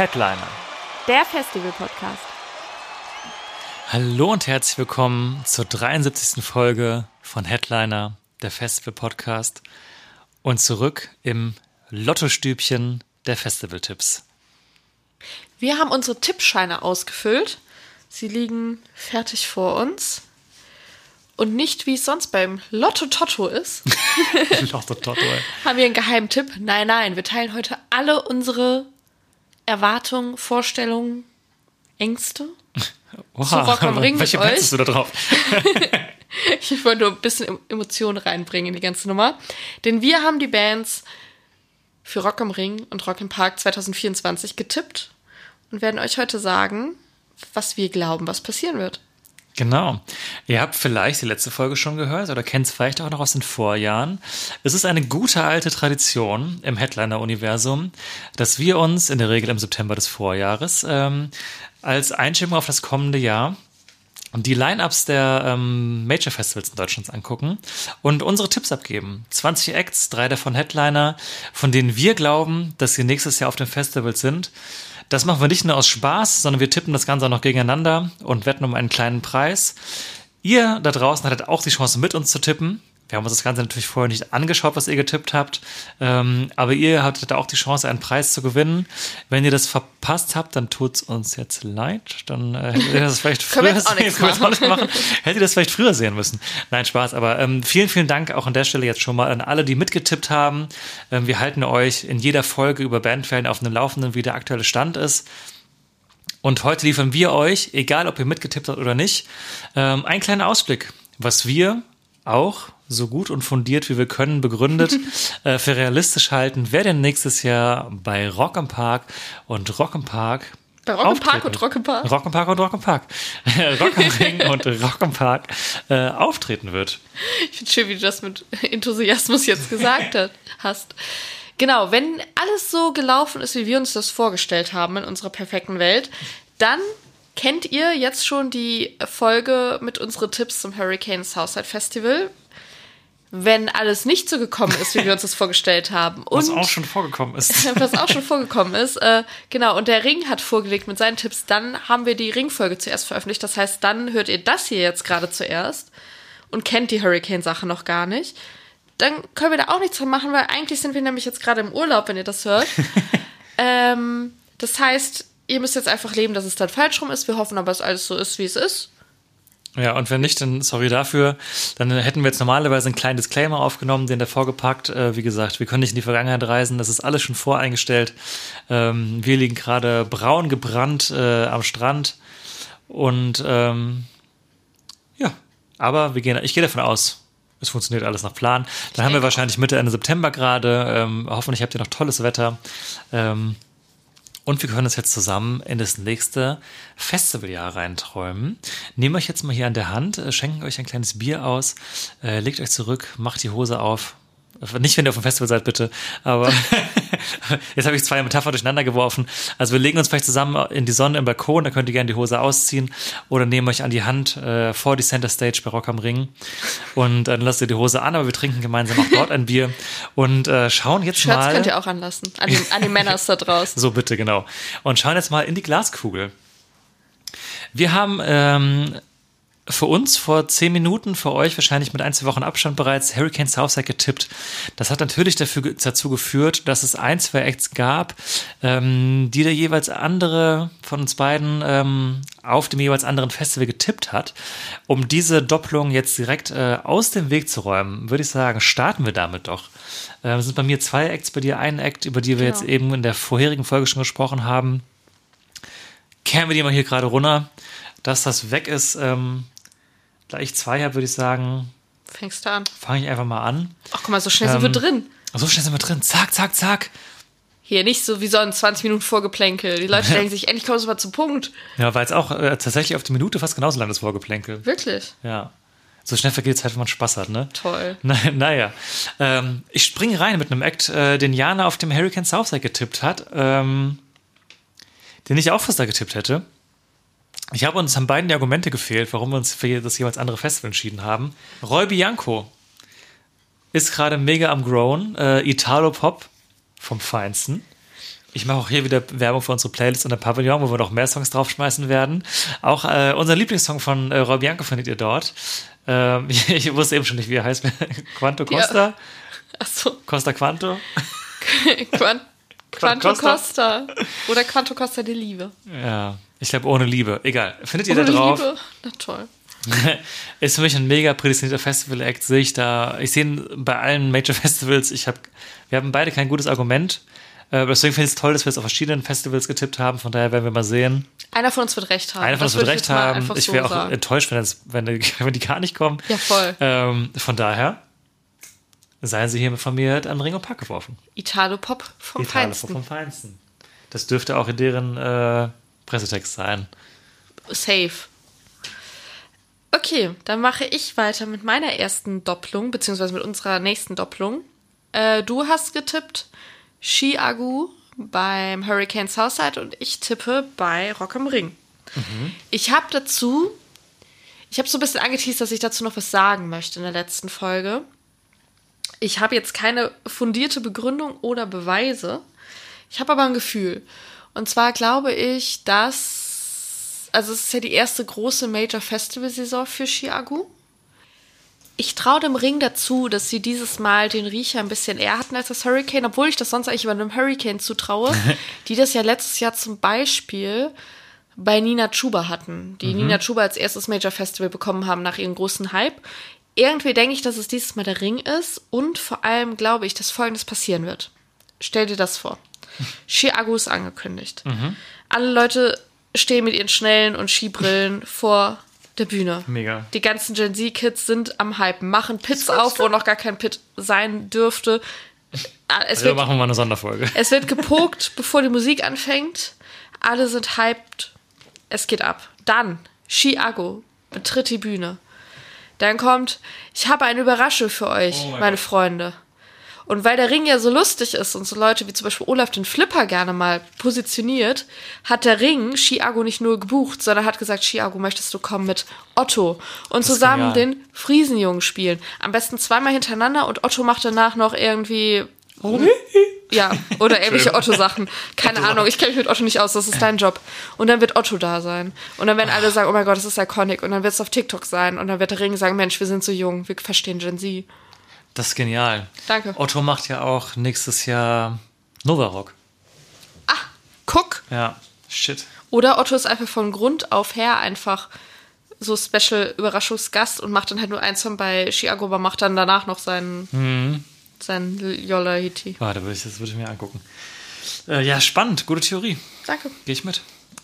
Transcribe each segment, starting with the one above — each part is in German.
Headliner. Der Festival-Podcast. Hallo und herzlich willkommen zur 73. Folge von Headliner, der Festival-Podcast. Und zurück im Lottostübchen der Festival-Tipps. Wir haben unsere Tippscheine ausgefüllt. Sie liegen fertig vor uns. Und nicht wie es sonst beim Lotto Totto ist, Lotto Totto, haben wir einen geheimen Tipp. Nein, nein, wir teilen heute alle unsere Erwartungen, Vorstellungen, Ängste. Oha, Zu Rock am Ring welche mit Bands euch. du da drauf? Ich wollte nur ein bisschen Emotionen reinbringen in die ganze Nummer. Denn wir haben die Bands für Rock am Ring und Rock im Park 2024 getippt und werden euch heute sagen, was wir glauben, was passieren wird. Genau. Ihr habt vielleicht die letzte Folge schon gehört oder kennt es vielleicht auch noch aus den Vorjahren. Es ist eine gute alte Tradition im Headliner-Universum, dass wir uns in der Regel im September des Vorjahres ähm, als Einstimmung auf das kommende Jahr die Line-Ups der ähm, Major Festivals in Deutschland angucken und unsere Tipps abgeben. 20 Acts, drei davon Headliner, von denen wir glauben, dass sie nächstes Jahr auf dem Festival sind. Das machen wir nicht nur aus Spaß, sondern wir tippen das Ganze auch noch gegeneinander und wetten um einen kleinen Preis. Ihr da draußen hattet auch die Chance, mit uns zu tippen. Wir haben uns das Ganze natürlich vorher nicht angeschaut, was ihr getippt habt. Ähm, aber ihr hattet auch die Chance, einen Preis zu gewinnen. Wenn ihr das verpasst habt, dann tut's uns jetzt leid. Dann äh, hättet ihr das vielleicht früher sehen. Hättet ihr das vielleicht früher müssen. Nein, Spaß. Aber ähm, vielen, vielen Dank auch an der Stelle jetzt schon mal an alle, die mitgetippt haben. Ähm, wir halten euch in jeder Folge über Bandferien auf dem Laufenden, wie der aktuelle Stand ist. Und heute liefern wir euch, egal ob ihr mitgetippt habt oder nicht, ähm, einen kleinen Ausblick, was wir auch so gut und fundiert wie wir können begründet äh, für realistisch halten, wer denn nächstes Jahr bei Rock am Park und Rock am Park Bei Rock am Park und Rock am Park? Rock am Park und Rock am Park. Rock am Ring und Rock am Park äh, auftreten wird. Ich finde schön, wie du das mit Enthusiasmus jetzt gesagt hast. Genau, wenn alles so gelaufen ist, wie wir uns das vorgestellt haben in unserer perfekten Welt, dann kennt ihr jetzt schon die Folge mit unseren Tipps zum Hurricane Southside Festival. Wenn alles nicht so gekommen ist, wie wir uns das vorgestellt haben. Was und auch schon vorgekommen ist. was auch schon vorgekommen ist. Äh, genau, und der Ring hat vorgelegt mit seinen Tipps. Dann haben wir die Ringfolge zuerst veröffentlicht. Das heißt, dann hört ihr das hier jetzt gerade zuerst und kennt die Hurricane-Sache noch gar nicht. Dann können wir da auch nichts dran machen, weil eigentlich sind wir nämlich jetzt gerade im Urlaub, wenn ihr das hört. ähm, das heißt, ihr müsst jetzt einfach leben, dass es dann falsch rum ist. Wir hoffen aber, dass alles so ist, wie es ist. Ja, und wenn nicht, dann sorry dafür. Dann hätten wir jetzt normalerweise einen kleinen Disclaimer aufgenommen, den davor gepackt. Äh, wie gesagt, wir können nicht in die Vergangenheit reisen. Das ist alles schon voreingestellt. Ähm, wir liegen gerade braun gebrannt äh, am Strand. Und ähm, ja, aber wir gehen, ich gehe davon aus, es funktioniert alles nach Plan. Dann haben wir wahrscheinlich Mitte, Ende September gerade. Ähm, hoffentlich habt ihr noch tolles Wetter. Ähm, und wir können uns jetzt zusammen in das nächste Festivaljahr reinträumen. Nehmt euch jetzt mal hier an der Hand, äh, schenken euch ein kleines Bier aus, äh, legt euch zurück, macht die Hose auf. Nicht, wenn ihr auf dem Festival seid, bitte. Aber jetzt habe ich zwei Metaphern durcheinander geworfen. Also wir legen uns vielleicht zusammen in die Sonne im Balkon, da könnt ihr gerne die Hose ausziehen oder nehmen euch an die Hand äh, vor die Center Stage bei Rock am Ring und dann lasst ihr die Hose an, aber wir trinken gemeinsam auch dort ein Bier und äh, schauen jetzt Shirts mal. könnt ihr auch anlassen. An die, an die Männers da draußen. So bitte, genau. Und schauen jetzt mal in die Glaskugel. Wir haben ähm, für uns vor zehn Minuten, für euch wahrscheinlich mit ein, zwei Wochen Abstand bereits Hurricane Southside getippt. Das hat natürlich dafür, dazu geführt, dass es ein, zwei Acts gab, ähm, die der jeweils andere von uns beiden ähm, auf dem jeweils anderen Festival getippt hat. Um diese Doppelung jetzt direkt äh, aus dem Weg zu räumen, würde ich sagen, starten wir damit doch. Äh, es sind bei mir zwei Acts, bei dir ein Act, über die wir Genau. jetzt eben in der vorherigen Folge schon gesprochen haben. Kehren wir die mal hier gerade runter, dass das weg ist. Ähm, da ich zwei habe, würde ich sagen, Fängst du an. fange ich einfach mal an. Ach, guck mal, so schnell sind wir Ähm, drin. So schnell sind wir drin. Zack, zack, zack. Hier nicht so wie sonst 20 Minuten Vorgeplänkel. Die Leute denken sich, endlich kommst du mal zum Punkt. Ja, war jetzt auch äh, tatsächlich auf die Minute fast genauso lang das Vorgeplänkel. Wirklich. Ja. So schnell vergeht es halt, wenn man Spaß hat, ne? Toll. Na, naja. Ähm, ich springe rein mit einem Act, äh, den Jana auf dem Hurricane Southside getippt hat, ähm, den ich auch fast da getippt hätte. Ich habe uns haben beiden die Argumente gefehlt, warum wir uns für das jeweils andere Festival entschieden haben. Roy Bianco ist gerade mega am Grown. Äh, Italo-Pop vom Feinsten. Ich mache auch hier wieder Werbung für unsere Playlist und der Pavillon, wo wir noch mehr Songs draufschmeißen werden. Auch äh, unser Lieblingssong von äh, Roy Bianco findet ihr dort. Ähm, ich, wusste eben schon nicht, wie er heißt. Quanto Costa? Achso. Costa Quanto? Quant Quanto Costa? Costa. Oder Quanto Costa die Liebe. Ja, ich glaube ohne Liebe. Egal. Findet ihr Ohne da drauf? Liebe? Na toll. ist für mich ein mega prädestinierter Festival-Act. Sehe ich da, ich sehe ihn bei allen Major Festivals. Ich habe, wir haben beide kein gutes Argument. Äh, deswegen finde ich es toll, dass wir es auf verschiedenen Festivals getippt haben. Von daher werden wir mal sehen. Einer von uns wird recht haben. Einer von uns wird recht haben. Ich so wäre auch sagen. enttäuscht, wenn, das, wenn, die, wenn die gar nicht kommen. Ja, voll. Ähm, von daher seien sie hiermit von mir an Ring und Pack geworfen. Italo-Pop vom Italo Feinsten. vom Feinsten. Das dürfte auch in deren äh, Pressetext sein. Safe. Okay, dann mache ich weiter mit meiner ersten Doppelung, beziehungsweise mit unserer nächsten Doppelung. Äh, du hast getippt Chiagu beim Hurricane Southside und ich tippe bei Rock am Ring. Ich habe dazu, ich habe so ein bisschen angeteased, dass ich dazu noch was sagen möchte in der letzten Folge. Ich habe jetzt keine fundierte Begründung oder Beweise. Ich habe aber ein Gefühl. Und zwar glaube ich, dass. Also, es ist ja die erste große Major-Festival-Saison für Chiagu. Ich traue dem Ring dazu, dass sie dieses Mal den Riecher ein bisschen eher hatten als das Hurricane, obwohl ich das sonst eigentlich über einem Hurricane zutraue, die das ja letztes Jahr zum Beispiel bei Nina Chuba hatten, die Nina Chuba als erstes Major Festival bekommen haben nach ihrem großen Hype. Irgendwie denke ich, dass es dieses Mal der Ring ist und vor allem glaube ich, dass Folgendes passieren wird. Stell dir das vor. Chiago ist angekündigt. Alle Leute stehen mit ihren Schnellen und Skibrillen vor der Bühne. Mega. Die ganzen Gen Z-Kids sind am Hypen, machen Pits auf, wo noch gar kein Pit sein dürfte. Ah, Es Also wird, machen wir mal eine Sonderfolge. es wird gepokt, bevor die Musik anfängt. Alle sind hyped. Es geht ab. Dann, Chiago betritt die Bühne. Dann kommt, ich habe eine Überraschung für euch, Oh mein meine Gott. Freunde. Und weil der Ring ja so lustig ist und so Leute wie zum Beispiel Olaf den Flipper gerne mal positioniert, hat der Ring Chiago nicht nur gebucht, sondern hat gesagt, Chiago, möchtest du kommen mit Otto und zusammen genial. den Friesenjungen spielen. Am besten zweimal hintereinander und Otto macht danach noch irgendwie ja, oder irgendwelche Otto-Sachen. Keine Ahnung, ich kenne mich mit Otto nicht aus, das ist dein Job. Und dann wird Otto da sein. Und dann werden alle sagen, oh mein Gott, das ist iconic. Und dann wird es auf TikTok sein. Und dann wird der Ring sagen, Mensch, wir sind so jung, wir verstehen Gen Z. Das ist genial. Danke. Otto macht ja auch nächstes Jahr Novarock. Guck. Ja, shit. Oder Otto ist einfach von Grund auf her einfach so Special-Überraschungsgast und macht dann halt nur ein Song bei Chiago, aber macht dann danach noch seinen, seinen Yola Hiti. Warte, würde ich, das würde ich mir angucken. Äh, ja, spannend. Gute Theorie. Danke. Gehe ich mit.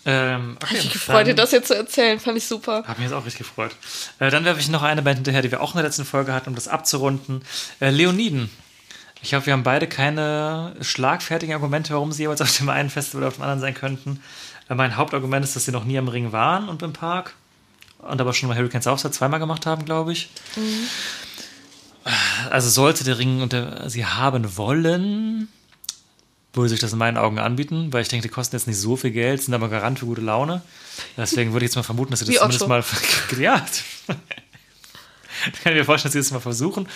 Ähm, okay, ich mich gefreut, dir das jetzt zu erzählen. Fand ich super. Hab mich jetzt auch richtig gefreut. Äh, dann werfe ich noch eine Band hinterher, die wir auch in der letzten Folge hatten, um das abzurunden. Äh, Leoniden. Ich glaube, wir haben beide keine schlagfertigen Argumente, warum sie jeweils auf dem einen Festival oder auf dem anderen sein könnten. Äh, mein Hauptargument ist, dass sie noch nie am Ring waren und im Park. Und aber schon mal Hurricanes Southside zweimal gemacht haben, glaube ich. Also sollte der Ring und der, sie haben wollen, würde sich das in meinen Augen anbieten, weil ich denke, die kosten jetzt nicht so viel Geld, sind aber Garant für gute Laune. Deswegen würde ich jetzt mal vermuten, dass sie das Wie zumindest mal. Ja. kann ich mir vorstellen, dass sie das mal versuchen.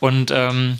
Und ähm,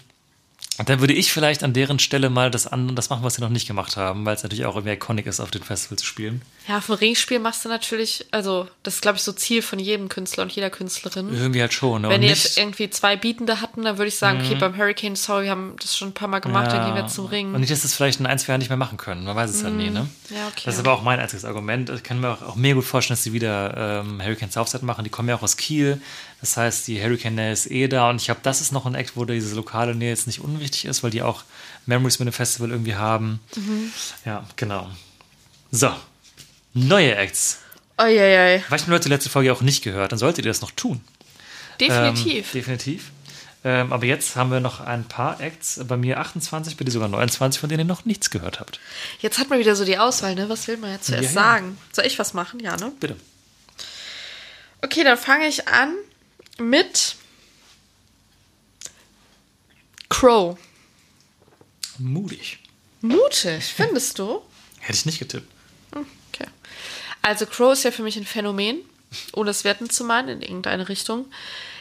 dann würde ich vielleicht an deren Stelle mal das an, das machen, was sie noch nicht gemacht haben, weil es natürlich auch irgendwie iconic ist, auf den Festival zu spielen. Ja, auf dem Ringspiel machst du natürlich, also das ist, glaube ich, so Ziel von jedem Künstler und jeder Künstlerin. Irgendwie halt schon. Ne? Wenn die jetzt irgendwie zwei Bietende hatten, dann würde ich sagen, okay, beim Hurricane, sorry, wir haben das schon ein paar Mal gemacht, dann gehen wir zum Ring. Und nicht, dass es vielleicht in ein, zwei Jahren nicht mehr machen können. Man weiß es ja nie, ne? Ja, okay. Das ist aber auch mein einziges Argument. Ich kann mir auch, auch mega gut vorstellen, dass sie wieder ähm, Hurricane Southside machen. Die kommen ja auch aus Kiel. Das heißt, die Hurricane Nähe ist eh da. Und ich glaube, das ist noch ein Act, wo diese lokale Nähe jetzt nicht unwichtig ist, weil die auch Memories mit dem Festival irgendwie haben. Mhm. Ja, genau. So. Neue Acts. Uiuiui. Vielleicht haben Leute die letzte Folge auch nicht gehört. Dann solltet ihr das noch tun. Definitiv. Ähm, definitiv. Ähm, aber jetzt haben wir noch ein paar Acts, bei mir 28, bei dir sogar 29, von denen ihr noch nichts gehört habt. Jetzt hat man wieder so die Auswahl, ne? Was will man jetzt zuerst Ja, ja. sagen? Soll ich was machen? Ja, ne? Bitte. Okay, dann fange ich an mit Crow. Mutig. Mutig, findest du? Hätte ich nicht getippt. Okay. Also Crow ist ja für mich ein Phänomen, ohne es werten zu meinen in irgendeine Richtung.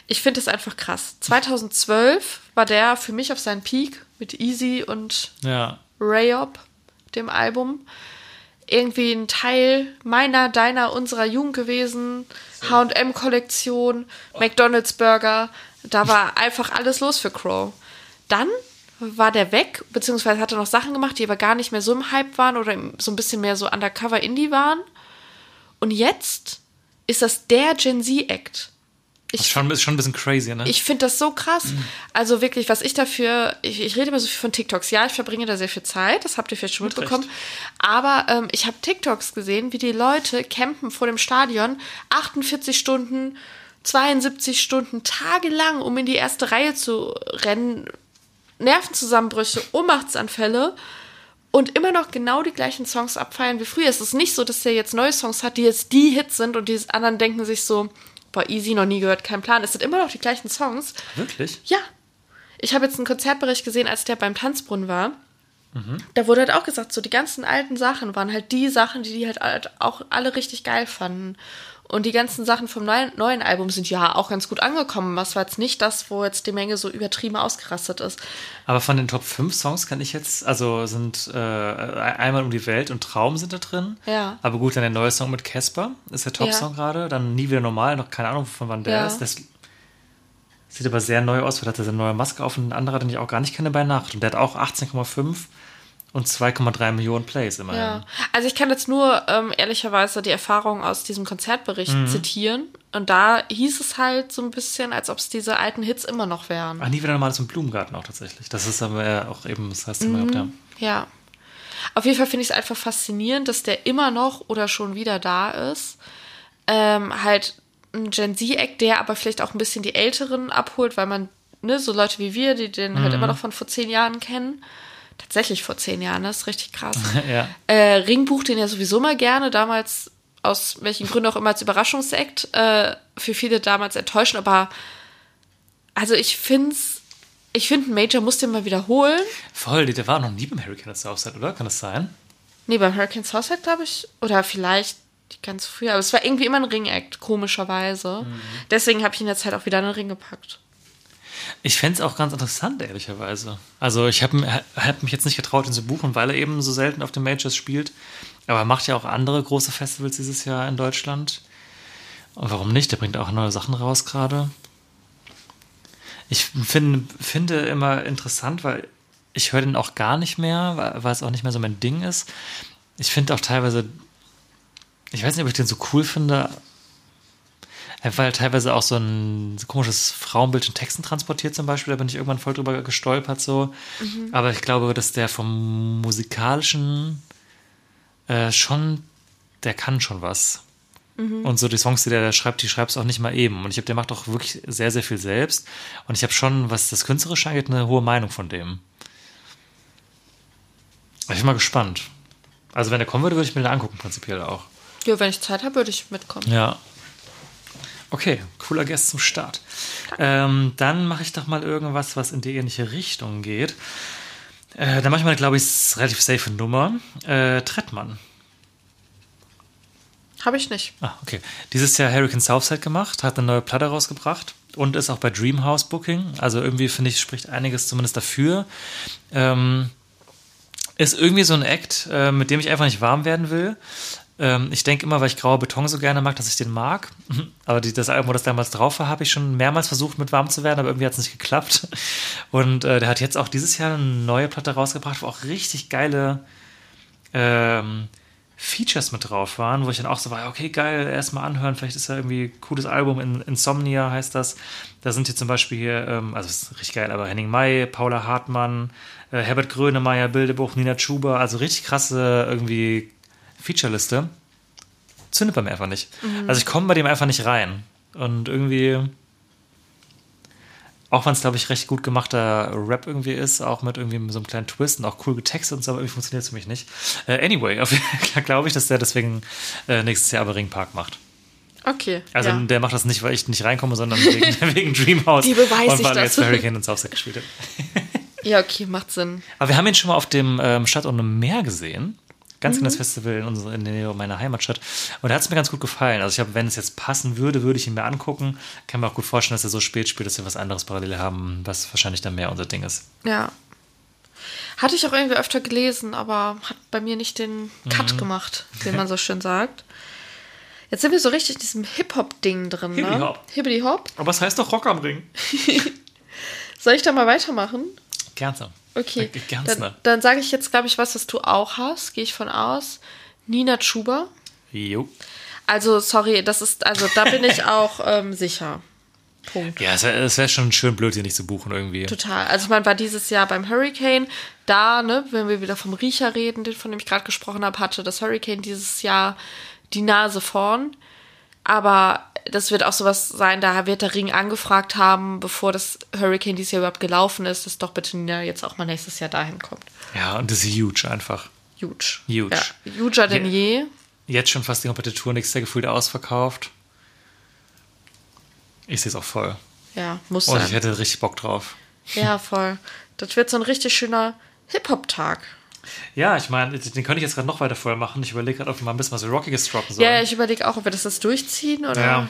Ich finde es einfach krass. 2012 war der für mich auf seinen Peak mit Easy und Ja. Rayop, dem Album. Irgendwie ein Teil meiner, deiner, unserer Jugend gewesen. HM-Kollektion, McDonalds Burger. Da war einfach alles los für Crow. Dann war der weg, beziehungsweise hat er noch Sachen gemacht, die aber gar nicht mehr so im Hype waren oder so ein bisschen mehr so Undercover-Indie waren. Und jetzt ist das der Gen Z-Act. Das ist schon, ein bisschen crazy, ne? Ich finde das so krass. Also wirklich, was ich dafür, ich, ich rede immer so viel von TikToks. Ja, ich verbringe da sehr viel Zeit, das habt ihr vielleicht schon Mit mitbekommen. Recht. Aber ähm, ich habe TikToks gesehen, wie die Leute campen vor dem Stadion 48 Stunden, 72 Stunden, tagelang, um in die erste Reihe zu rennen. Nervenzusammenbrüche, Ohnmachtsanfälle und immer noch genau die gleichen Songs abfeiern wie früher. Es ist nicht so, dass der jetzt neue Songs hat, die jetzt die Hits sind und die anderen denken sich so, boah, easy, noch nie gehört, kein Plan. Es sind immer noch die gleichen Songs. Wirklich? Ja. Ich habe jetzt einen Konzertbericht gesehen, als der beim Tanzbrunnen war. Da wurde halt auch gesagt, so die ganzen alten Sachen waren halt die Sachen, die die halt alt- auch alle richtig geil fanden. Und die ganzen Sachen vom neuen, neuen Album sind ja auch ganz gut angekommen. Was war jetzt nicht das, wo jetzt die Menge so übertrieben ausgerastet ist. Aber von den Top 5 Songs kann ich jetzt, also sind äh, einmal um die Welt und Traum sind da drin. Ja. Aber gut, dann der neue Song mit Casper ist der Top-Song Ja. gerade. Dann nie wieder normal, noch keine Ahnung, von wann der Ja. ist. Das sieht aber sehr neu aus, weil hat er seine neue Maske auf und ein anderer, den ich auch gar nicht kenne, bei Nacht. Und der hat auch 18,5 und 2,3 Millionen Plays immerhin. Ja, also ich kann jetzt nur ähm, ehrlicherweise die Erfahrung aus diesem Konzertbericht Mhm. zitieren. Und da hieß es halt so ein bisschen, als ob es diese alten Hits immer noch wären. Ach, nie wieder normal im Blumengarten auch tatsächlich. Das ist aber ja auch eben, das heißt immer, Mhm. ja. Ja. Auf jeden Fall finde ich es einfach faszinierend, dass der immer noch oder schon wieder da ist. Ähm, halt ein Gen Z-Act, der aber vielleicht auch ein bisschen die Älteren abholt, weil man, ne, so Leute wie wir, die den Mhm. halt immer noch von vor zehn Jahren kennen. Tatsächlich vor zehn Jahren, das ist richtig krass. ja. Äh, Ring bucht den ja sowieso mal gerne, damals aus welchen Gründen auch immer als Überraschungsakt. Äh, für viele damals enttäuschend, aber also ich find's, ich finde, ein Major muss den mal wiederholen. Voll, der war noch nie beim Hurricane Southside, oder? Kann das sein? Nee, beim Hurricane Southside, glaube ich. Oder vielleicht ganz früh. Aber es war irgendwie immer ein Ring-Act, komischerweise. Deswegen habe ich ihn jetzt halt auch wieder in den Ring gepackt. Ich fände es auch ganz interessant, ehrlicherweise. Also ich habe hab mich jetzt nicht getraut, ihn zu buchen, weil er eben so selten auf den Majors spielt. Aber er macht ja auch andere große Festivals dieses Jahr in Deutschland. Und warum nicht? Der bringt auch neue Sachen raus gerade. Ich find, finde immer interessant, weil ich höre den auch gar nicht mehr, weil, weil es auch nicht mehr so mein Ding ist. Ich finde auch teilweise, ich weiß nicht, ob ich den so cool finde, weil er teilweise auch so ein komisches Frauenbild in Texten transportiert zum Beispiel, da bin ich irgendwann voll drüber gestolpert so. Aber ich glaube, dass der vom musikalischen äh, schon, der kann schon was. Und so die Songs, die der da schreibt, die schreibt es auch nicht mal eben. Und ich glaube, der macht auch wirklich sehr, sehr viel selbst. Und ich habe schon, was das Künstlerische angeht, eine hohe Meinung von dem. Ich bin mal gespannt. Also wenn der kommen würde, würde ich mir den angucken, prinzipiell auch. Ja, wenn ich Zeit habe, würde ich mitkommen. Ja. Okay, cooler Guest zum Start. Ähm, dann mache ich doch mal irgendwas, was in die ähnliche Richtung geht. Äh, dann mache ich mal, glaube ich, relativ safe Nummer. Äh, Trettmann. Habe ich nicht. Ah, okay. Dieses Jahr Hurricane Southside gemacht, hat eine neue Platte rausgebracht und ist auch bei Dreamhouse Booking. Also irgendwie finde ich, spricht einiges zumindest dafür. Ähm, ist irgendwie so ein Act, äh, mit dem ich einfach nicht warm werden will. Ähm, ich denke immer, weil ich grauer Beton so gerne mag, dass ich den mag. Aber die, das Album, wo das damals drauf war, habe ich schon mehrmals versucht, mit warm zu werden, aber irgendwie hat es nicht geklappt. Und äh, der hat jetzt auch dieses Jahr eine neue Platte rausgebracht, wo auch richtig geile ähm, Features mit drauf waren, wo ich dann auch so war, okay, geil, erstmal anhören, vielleicht ist ja irgendwie ein cooles Album, in, Insomnia heißt das. Da sind hier zum Beispiel hier, ähm, also ist richtig geil, aber Henning May, Paula Hartmann, äh, Herbert Grönemeyer, Bildebuch, Nina Chuba, also richtig krasse irgendwie Featureliste. Zündet bei mir einfach nicht. Also ich komme bei dem einfach nicht rein. Und irgendwie Auch wenn es, glaube ich, recht gut gemachter Rap irgendwie ist, auch mit irgendwie so einem kleinen Twist und auch cool getextet und so, aber irgendwie funktioniert es für mich nicht. Äh, anyway, glaube ich, dass der deswegen äh, nächstes Jahr aber Ringpark macht. Okay. Also ja. der macht das nicht, weil ich nicht reinkomme, sondern wegen, wegen Dreamhouse. Die beweise und weil er jetzt Hurricane und Southside gespielt hat. ja, okay, macht Sinn. Aber wir haben ihn schon mal auf dem ähm, Stadt und im Meer gesehen. Ganz Mhm. kleines Festival in, unserer, in der Nähe meiner Heimatstadt. Und da hat es mir ganz gut gefallen. Also ich habe, wenn es jetzt passen würde, würde ich ihn mir angucken. Kann mir auch gut vorstellen, dass er so spät spielt, dass wir was anderes parallel haben, was wahrscheinlich dann mehr unser Ding ist. Ja. Hatte ich auch irgendwie öfter gelesen, aber hat bei mir nicht den Cut Mhm. gemacht, wie man so schön sagt. Jetzt sind wir so richtig in diesem Hip-Hop-Ding drin, ne? Hibbidi-Hop. Hibbidi-Hop. Aber was heißt doch Rock am Ring? Soll ich da mal weitermachen? Gerne. Okay. Äh, Ganz Dann, dann sage ich jetzt, glaube ich, was, was du auch hast, gehe ich von aus. Nina Chuba. Jo. Also, sorry, das ist, also da bin ich auch ähm, sicher. Punkt. Ja, es wäre wär schon schön blöd, hier nicht zu buchen irgendwie. Total. Also man war dieses Jahr beim Hurricane. Da, ne, wenn wir wieder vom Riecher reden, den, von dem ich gerade gesprochen habe, hatte das Hurricane dieses Jahr die Nase vorn. Aber das wird auch sowas sein, da wird der Ring angefragt haben, bevor das Hurricane dieses Jahr überhaupt gelaufen ist, dass doch bitte Nina jetzt auch mal nächstes Jahr dahin kommt. Ja, und das ist huge einfach. Huge. Huge. Ja, huger denn je. Jetzt schon fast die komplette Tour, nächstes Jahr gefühlt ausverkauft. Ich sehe es auch voll. Ja, muss Und ich sein. hätte richtig Bock drauf. Ja, voll. Das wird so ein richtig schöner Hip-Hop-Tag. Ja, ich meine, den könnte ich jetzt gerade noch weiter voll machen. Ich überlege gerade, ob wir mal ein bisschen was Rockiges droppen sollen. Ja, ich überlege auch, ob wir das jetzt durchziehen oder. Ja.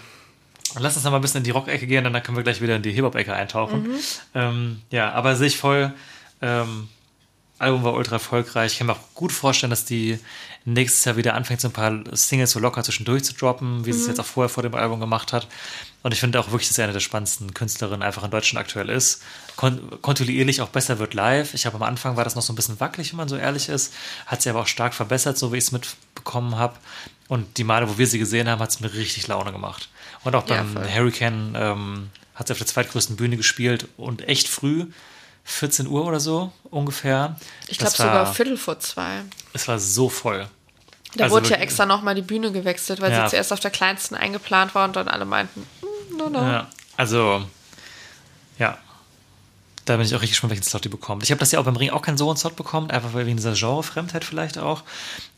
Lass uns noch mal ein bisschen in die Rock-Ecke gehen, dann können wir gleich wieder in die Hip-Hop-Ecke eintauchen. Mhm. Ähm, ja, aber sehe ich voll. Ähm, Album war ultra erfolgreich. Ich kann mir auch gut vorstellen, dass die nächstes Jahr wieder anfängt, so ein paar Singles so locker zwischendurch zu droppen, wie sie es jetzt auch vorher vor dem Album gemacht hat. Und ich finde auch wirklich, dass sie eine der spannendsten Künstlerinnen einfach in Deutschland aktuell ist. Kon kontinuierlich auch besser wird live. Ich habe am Anfang war das noch so ein bisschen wackelig, wenn man so ehrlich ist. Hat sie aber auch stark verbessert, so wie ich es mitbekommen habe. Und die Male, wo wir sie gesehen haben, hat es mir richtig Laune gemacht. Und auch Ja, beim voll. Hurricane ähm, hat sie auf der zweitgrößten Bühne gespielt und echt früh. 14 Uhr oder so ungefähr. Ich glaube sogar Viertel vor zwei. Es war so voll. Da Also wurde ja extra nochmal die Bühne gewechselt, weil Ja. sie zuerst auf der kleinsten eingeplant war und dann alle meinten, "Mm, no, no. Ja, also, ja. Da bin ich auch richtig gespannt, welchen Slot die bekommt. Ich habe das ja auch beim Ring auch keinen so einen Slot bekommen, einfach wegen dieser Genrefremdheit vielleicht auch.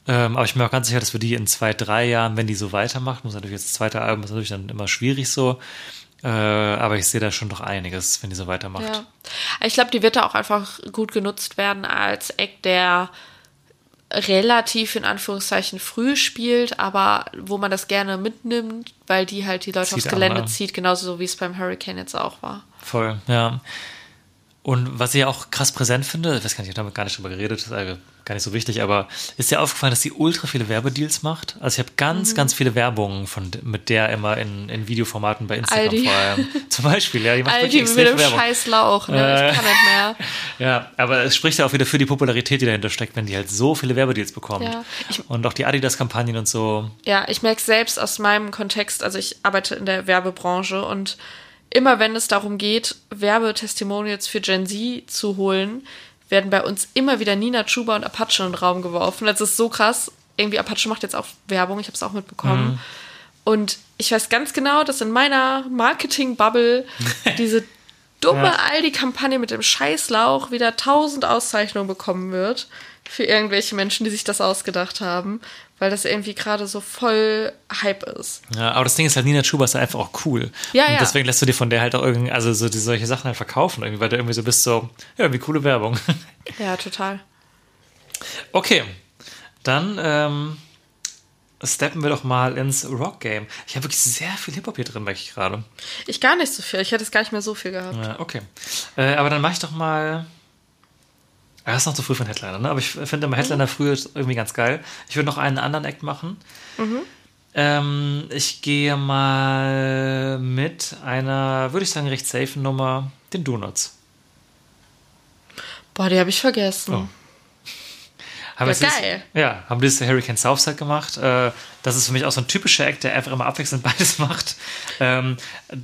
Ähm, aber ich bin mir auch ganz sicher, dass wir die in zwei, drei Jahren, wenn die so weitermacht, muss natürlich jetzt das zweite Album, ist natürlich dann immer schwierig so. Äh, aber ich sehe da schon noch einiges, wenn die so weitermacht. Ja. Ich glaube, die wird da auch einfach gut genutzt werden als Act, der relativ in Anführungszeichen früh spielt, aber wo man das gerne mitnimmt, weil die halt die Leute Zieht aufs an, Gelände ne? zieht, genauso so wie es beim Hurricane jetzt auch war. Voll, ja. Und was ich auch krass präsent finde, ich weiß gar nicht, ich habe damit gar nicht drüber geredet, ist äh, gar nicht so wichtig, aber ist dir aufgefallen, dass sie ultra viele Werbedeals macht? Also ich habe Mhm. ganz, ganz viele Werbungen von mit der immer in, in Videoformaten bei Instagram Aldi. vor allem. Zum Beispiel, ja, die macht Aldi wirklich mit dem Werbung. scheiß Lauch, ne? Äh. Ich kann nicht mehr. Ja, aber es spricht ja auch wieder für die Popularität, die dahinter steckt, wenn die halt so viele Werbedeals bekommt. Ja, ich- und auch die Adidas-Kampagnen und so. Ja, ich merke selbst aus meinem Kontext, also ich arbeite in der Werbebranche und immer wenn es darum geht, Werbetestimonials für Gen Z zu holen, werden bei uns immer wieder Nina Chuba und Apache in den Raum geworfen. Das ist so krass. Irgendwie Apache macht jetzt auch Werbung, ich habe es auch mitbekommen. Und ich weiß ganz genau, dass in meiner Marketing-Bubble diese dumme Ja. Aldi-Kampagne mit dem Scheißlauch wieder tausend Auszeichnungen bekommen wird für irgendwelche Menschen, die sich das ausgedacht haben, weil das irgendwie gerade so voll Hype ist. Ja, aber das Ding ist halt, Nina Chuba ist halt einfach auch cool. Ja, und ja. deswegen lässt du dir von der halt auch irgendwie, also so die, solche Sachen halt verkaufen, irgendwie, weil du irgendwie so bist, so, ja, irgendwie coole Werbung. Ja, total. Okay, dann ähm, steppen wir doch mal ins Rock-Game. Ich habe wirklich sehr viel Hip-Hop hier drin, merke ich gerade. Ich gar nicht so viel. Ich hätte es gar nicht mehr so viel gehabt. Ja, okay. Äh, aber dann mache ich doch mal. Ah, Das ist noch zu früh für einen Headliner, ne? Aber ich finde immer Headliner früh ist irgendwie ganz geil. Ich würde noch einen anderen Act machen. Ähm, ich gehe mal mit einer, würde ich sagen, recht safe Nummer, den Donuts. Boah, die habe ich vergessen. Oh. Haben Ja, geil. Ja, haben dieses Hurricane Southside gemacht. Äh, Das ist für mich auch so ein typischer Act, der einfach immer abwechselnd beides macht. Ähm,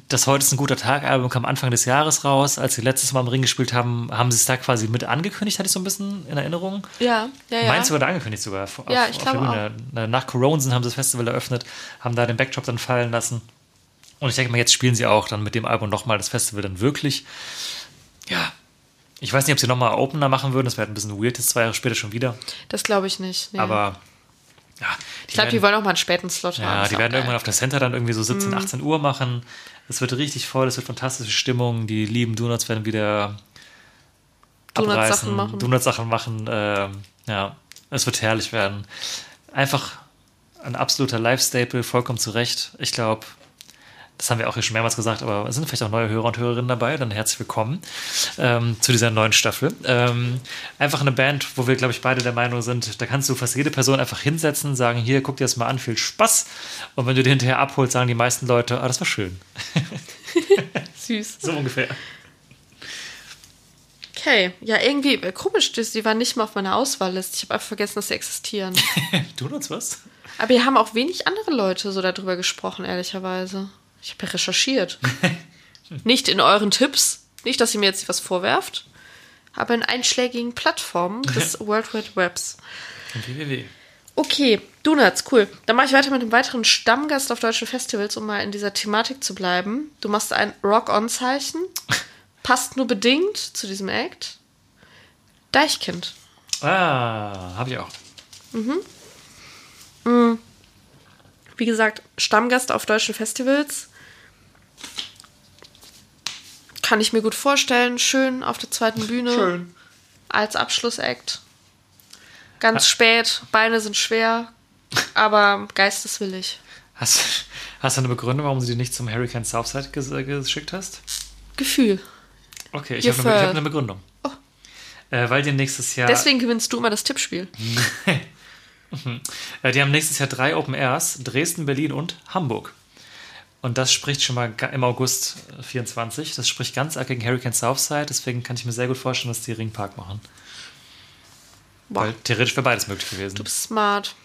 Das Heute ist ein guter Tag-Album kam Anfang des Jahres raus. Als sie letztes Mal im Ring gespielt haben, haben sie es da quasi mit angekündigt, hatte ich so ein bisschen in Erinnerung. Ja, ja, ja. Meinst du, wurde angekündigt sogar? Auf, Ja, ich glaube Bühne. Nach Coronsen haben sie das Festival eröffnet, haben da den Backdrop dann fallen lassen. Und ich denke mal, jetzt spielen sie auch dann mit dem Album nochmal das Festival dann wirklich. Ja. Ich weiß nicht, ob sie nochmal Opener machen würden. Das wäre ein bisschen weird, jetzt zwei Jahre später schon wieder. Das glaube ich nicht. Nee. Aber ja, ich glaube, die wollen auch mal einen späten Slot haben. ja, die werden geil. irgendwann auf der Center dann irgendwie so 17, Mhm. 18 Uhr machen. Es wird richtig voll, es wird fantastische Stimmung. Die lieben Donuts werden wieder Donuts-Sachen abreißen, machen. Donuts-Sachen machen. Ähm, ja, es wird herrlich werden. Einfach ein absoluter Live-Staple, vollkommen zu Recht. Ich glaube, das haben wir auch hier schon mehrmals gesagt, aber es sind vielleicht auch neue Hörer und Hörerinnen dabei. Dann herzlich willkommen ähm, zu dieser neuen Staffel. Ähm, einfach eine Band, wo wir, glaube ich, beide der Meinung sind, da kannst du fast jede Person einfach hinsetzen, sagen, hier, guck dir das mal an, viel Spaß. Und wenn du die hinterher abholst, sagen die meisten Leute, ah, das war schön. Süß. So ungefähr. Okay, ja, irgendwie äh, komisch, die die waren nicht mal auf meiner Auswahlliste. Ich habe einfach vergessen, dass sie existieren. Donuts was? Aber hier haben auch wenig andere Leute so darüber gesprochen, ehrlicherweise. Ich habe ja recherchiert. nicht in euren Tipps, nicht, dass ihr mir jetzt was vorwerft, aber in einschlägigen Plattformen des World Wide Webs. www. Okay, Donuts, cool. Dann mache ich weiter mit einem weiteren Stammgast auf deutschen Festivals, um mal in dieser Thematik zu bleiben. Du machst ein Rock-On-Zeichen. Passt nur bedingt zu diesem Act. Deichkind. Ah, habe ich auch. Wie gesagt, Stammgast auf deutschen Festivals. Kann ich mir gut vorstellen. Schön auf der zweiten Bühne. Schön. Als Abschlussakt. Ganz spät, Beine sind schwer, aber geisteswillig. Hast, hast du eine Begründung, warum du die nicht zum Hurricane Southside ges äh, geschickt hast? Gefühl. Okay, ich habe eine, hab eine Begründung. Äh, weil die nächstes Jahr. Deswegen gewinnst du immer das Tippspiel. Äh, die haben nächstes Jahr drei Open Airs: Dresden, Berlin und Hamburg. Und das spricht schon mal im August äh, 24. Das spricht ganz arg gegen Hurricane Southside. Deswegen kann ich mir sehr gut vorstellen, dass die Ringpark machen. Boah, Weil theoretisch wäre beides möglich gewesen. du bist smart.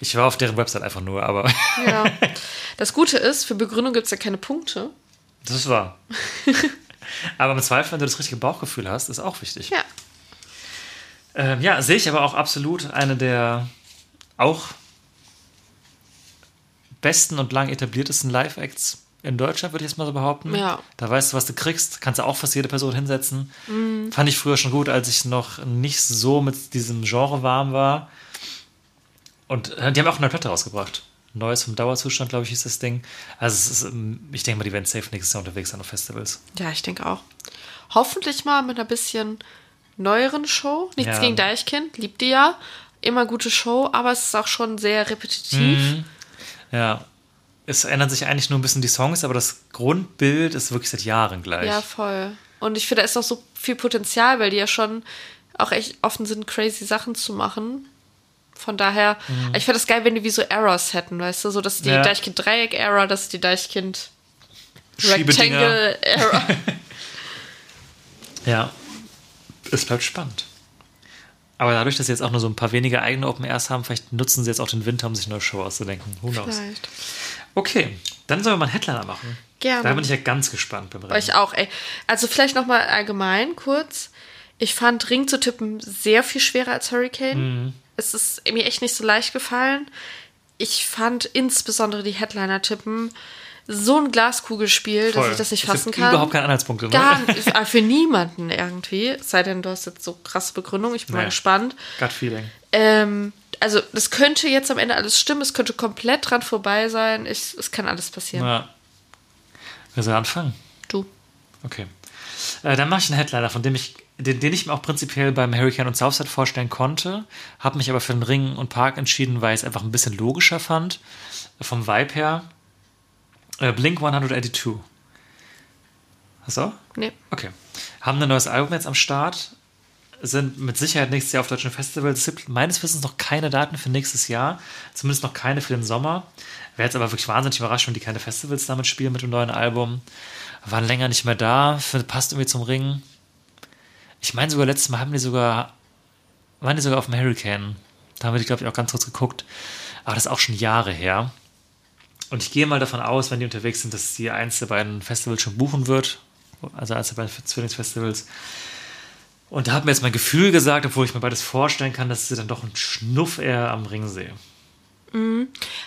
Ich war auf deren Website einfach nur, aber Ja. Das Gute ist, für Begründung gibt es ja keine Punkte. das ist wahr. aber im Zweifel, wenn du das richtige Bauchgefühl hast, ist auch wichtig. Ja. Ähm, ja, sehe ich aber auch absolut eine der auch besten und lang etabliertesten Live-Acts in Deutschland, würde ich jetzt mal so behaupten. Ja. Da weißt du, was du kriegst, kannst du auch fast jede Person hinsetzen. Fand ich früher schon gut, als ich noch nicht so mit diesem Genre warm war. Und äh, die haben auch eine Platte rausgebracht. Neues vom Dauerzustand, glaube ich, hieß das Ding. Also ist, ähm, ich denke mal, die werden safe nächstes Jahr unterwegs sein auf Festivals. Ja, ich denke auch. Hoffentlich mal mit einer bisschen neueren Show. Nichts Ja. gegen Deichkind, liebt die ja. Immer gute Show, aber es ist auch schon sehr repetitiv. Mhm. Ja. Es ändern sich eigentlich nur ein bisschen die Songs, aber das Grundbild ist wirklich seit Jahren gleich. Ja, voll. Und ich finde, da ist auch so viel Potenzial, weil die ja schon auch echt offen sind, crazy Sachen zu machen. Von daher, ich finde das geil, wenn die wie so Errors hätten, weißt du, so dass die Mhm. Ja. Deichkind Dreieck Error, dass die Deichkind. Rectangle Error. Ja. Es bleibt spannend. Aber dadurch, dass sie jetzt auch nur so ein paar wenige eigene Open Airs haben, vielleicht nutzen sie jetzt auch den Winter, um sich eine neue Show auszudenken. Who knows? Vielleicht. Okay, dann sollen wir mal einen Headliner machen. Gerne. Da bin ich ja ganz gespannt beim Rennen. ich auch, ey. Also vielleicht nochmal allgemein kurz. Ich fand Ring zu tippen sehr viel schwerer als Hurricane. Mhm. Es ist mir echt nicht so leicht gefallen. Ich fand insbesondere die Headliner-Tippen so ein Glaskugelspiel, dass Voll. ich das nicht fassen kann. Überhaupt keine Anhaltspunkte. Ne? Gar nicht. Äh, Für niemanden irgendwie. Es sei denn, du hast jetzt so krasse Begründung. Ich bin mal Nee. gespannt. Gut Feeling. Ähm, also, das könnte jetzt am Ende alles stimmen. Es könnte komplett dran vorbei sein. Ich, es kann alles passieren. Ja. Wer soll anfangen? Du. Okay. Äh, dann mache ich einen Headliner, von dem ich, den, den ich mir auch prinzipiell beim Hurricane und Southside vorstellen konnte, habe mich aber für den Ring und Park entschieden, weil ich es einfach ein bisschen logischer fand, vom Vibe her. Äh, Blink 182. Hast du auch? Nee. Okay. Haben ein neues Album jetzt am Start. Sind mit Sicherheit nächstes Jahr auf deutschen Festivals. Es gibt meines Wissens noch keine Daten für nächstes Jahr. Zumindest noch keine für den Sommer. Wäre jetzt aber wirklich wahnsinnig überrascht, wenn die keine Festivals damit spielen mit dem neuen Album. Waren länger nicht mehr da. Passt irgendwie zum Ring. Ich meine sogar, letztes Mal haben die sogar, waren die sogar auf dem Hurricane. Da haben wir die, glaube ich, auch ganz kurz geguckt. Aber das ist auch schon Jahre her. Und ich gehe mal davon aus, wenn die unterwegs sind, dass die eins der beiden Festivals schon buchen wird. Also eins der beiden Zwillingsfestivals. Und da hat mir jetzt mein Gefühl gesagt, obwohl ich mir beides vorstellen kann, dass sie dann doch einen Schnuff eher am Ring sehe.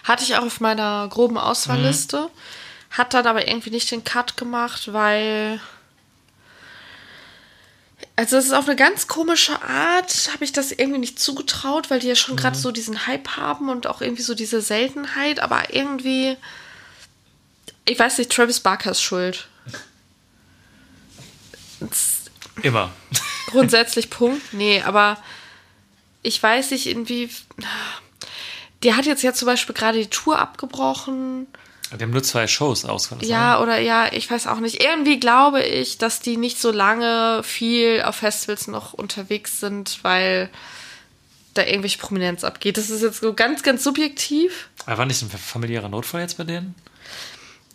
Hatte ich auch auf meiner groben Auswahlliste. hat dann aber irgendwie nicht den Cut gemacht, weil. Also es ist auf eine ganz komische Art, habe ich das irgendwie nicht zugetraut, weil die ja schon gerade so diesen Hype haben und auch irgendwie so diese Seltenheit, aber irgendwie, ich weiß nicht, Travis Barker ist schuld. Immer. Grundsätzlich Punkt. Nee, aber ich weiß nicht, irgendwie. Der hat jetzt ja zum Beispiel gerade die Tour abgebrochen. Wir haben nur zwei Shows ausgefallen. Ja, oder ja, ich weiß auch nicht. Irgendwie glaube ich, dass die nicht so lange viel auf Festivals noch unterwegs sind, weil da irgendwelche Prominenz abgeht. Das ist jetzt so ganz, ganz subjektiv. Aber war nicht ein familiärer Notfall jetzt bei denen?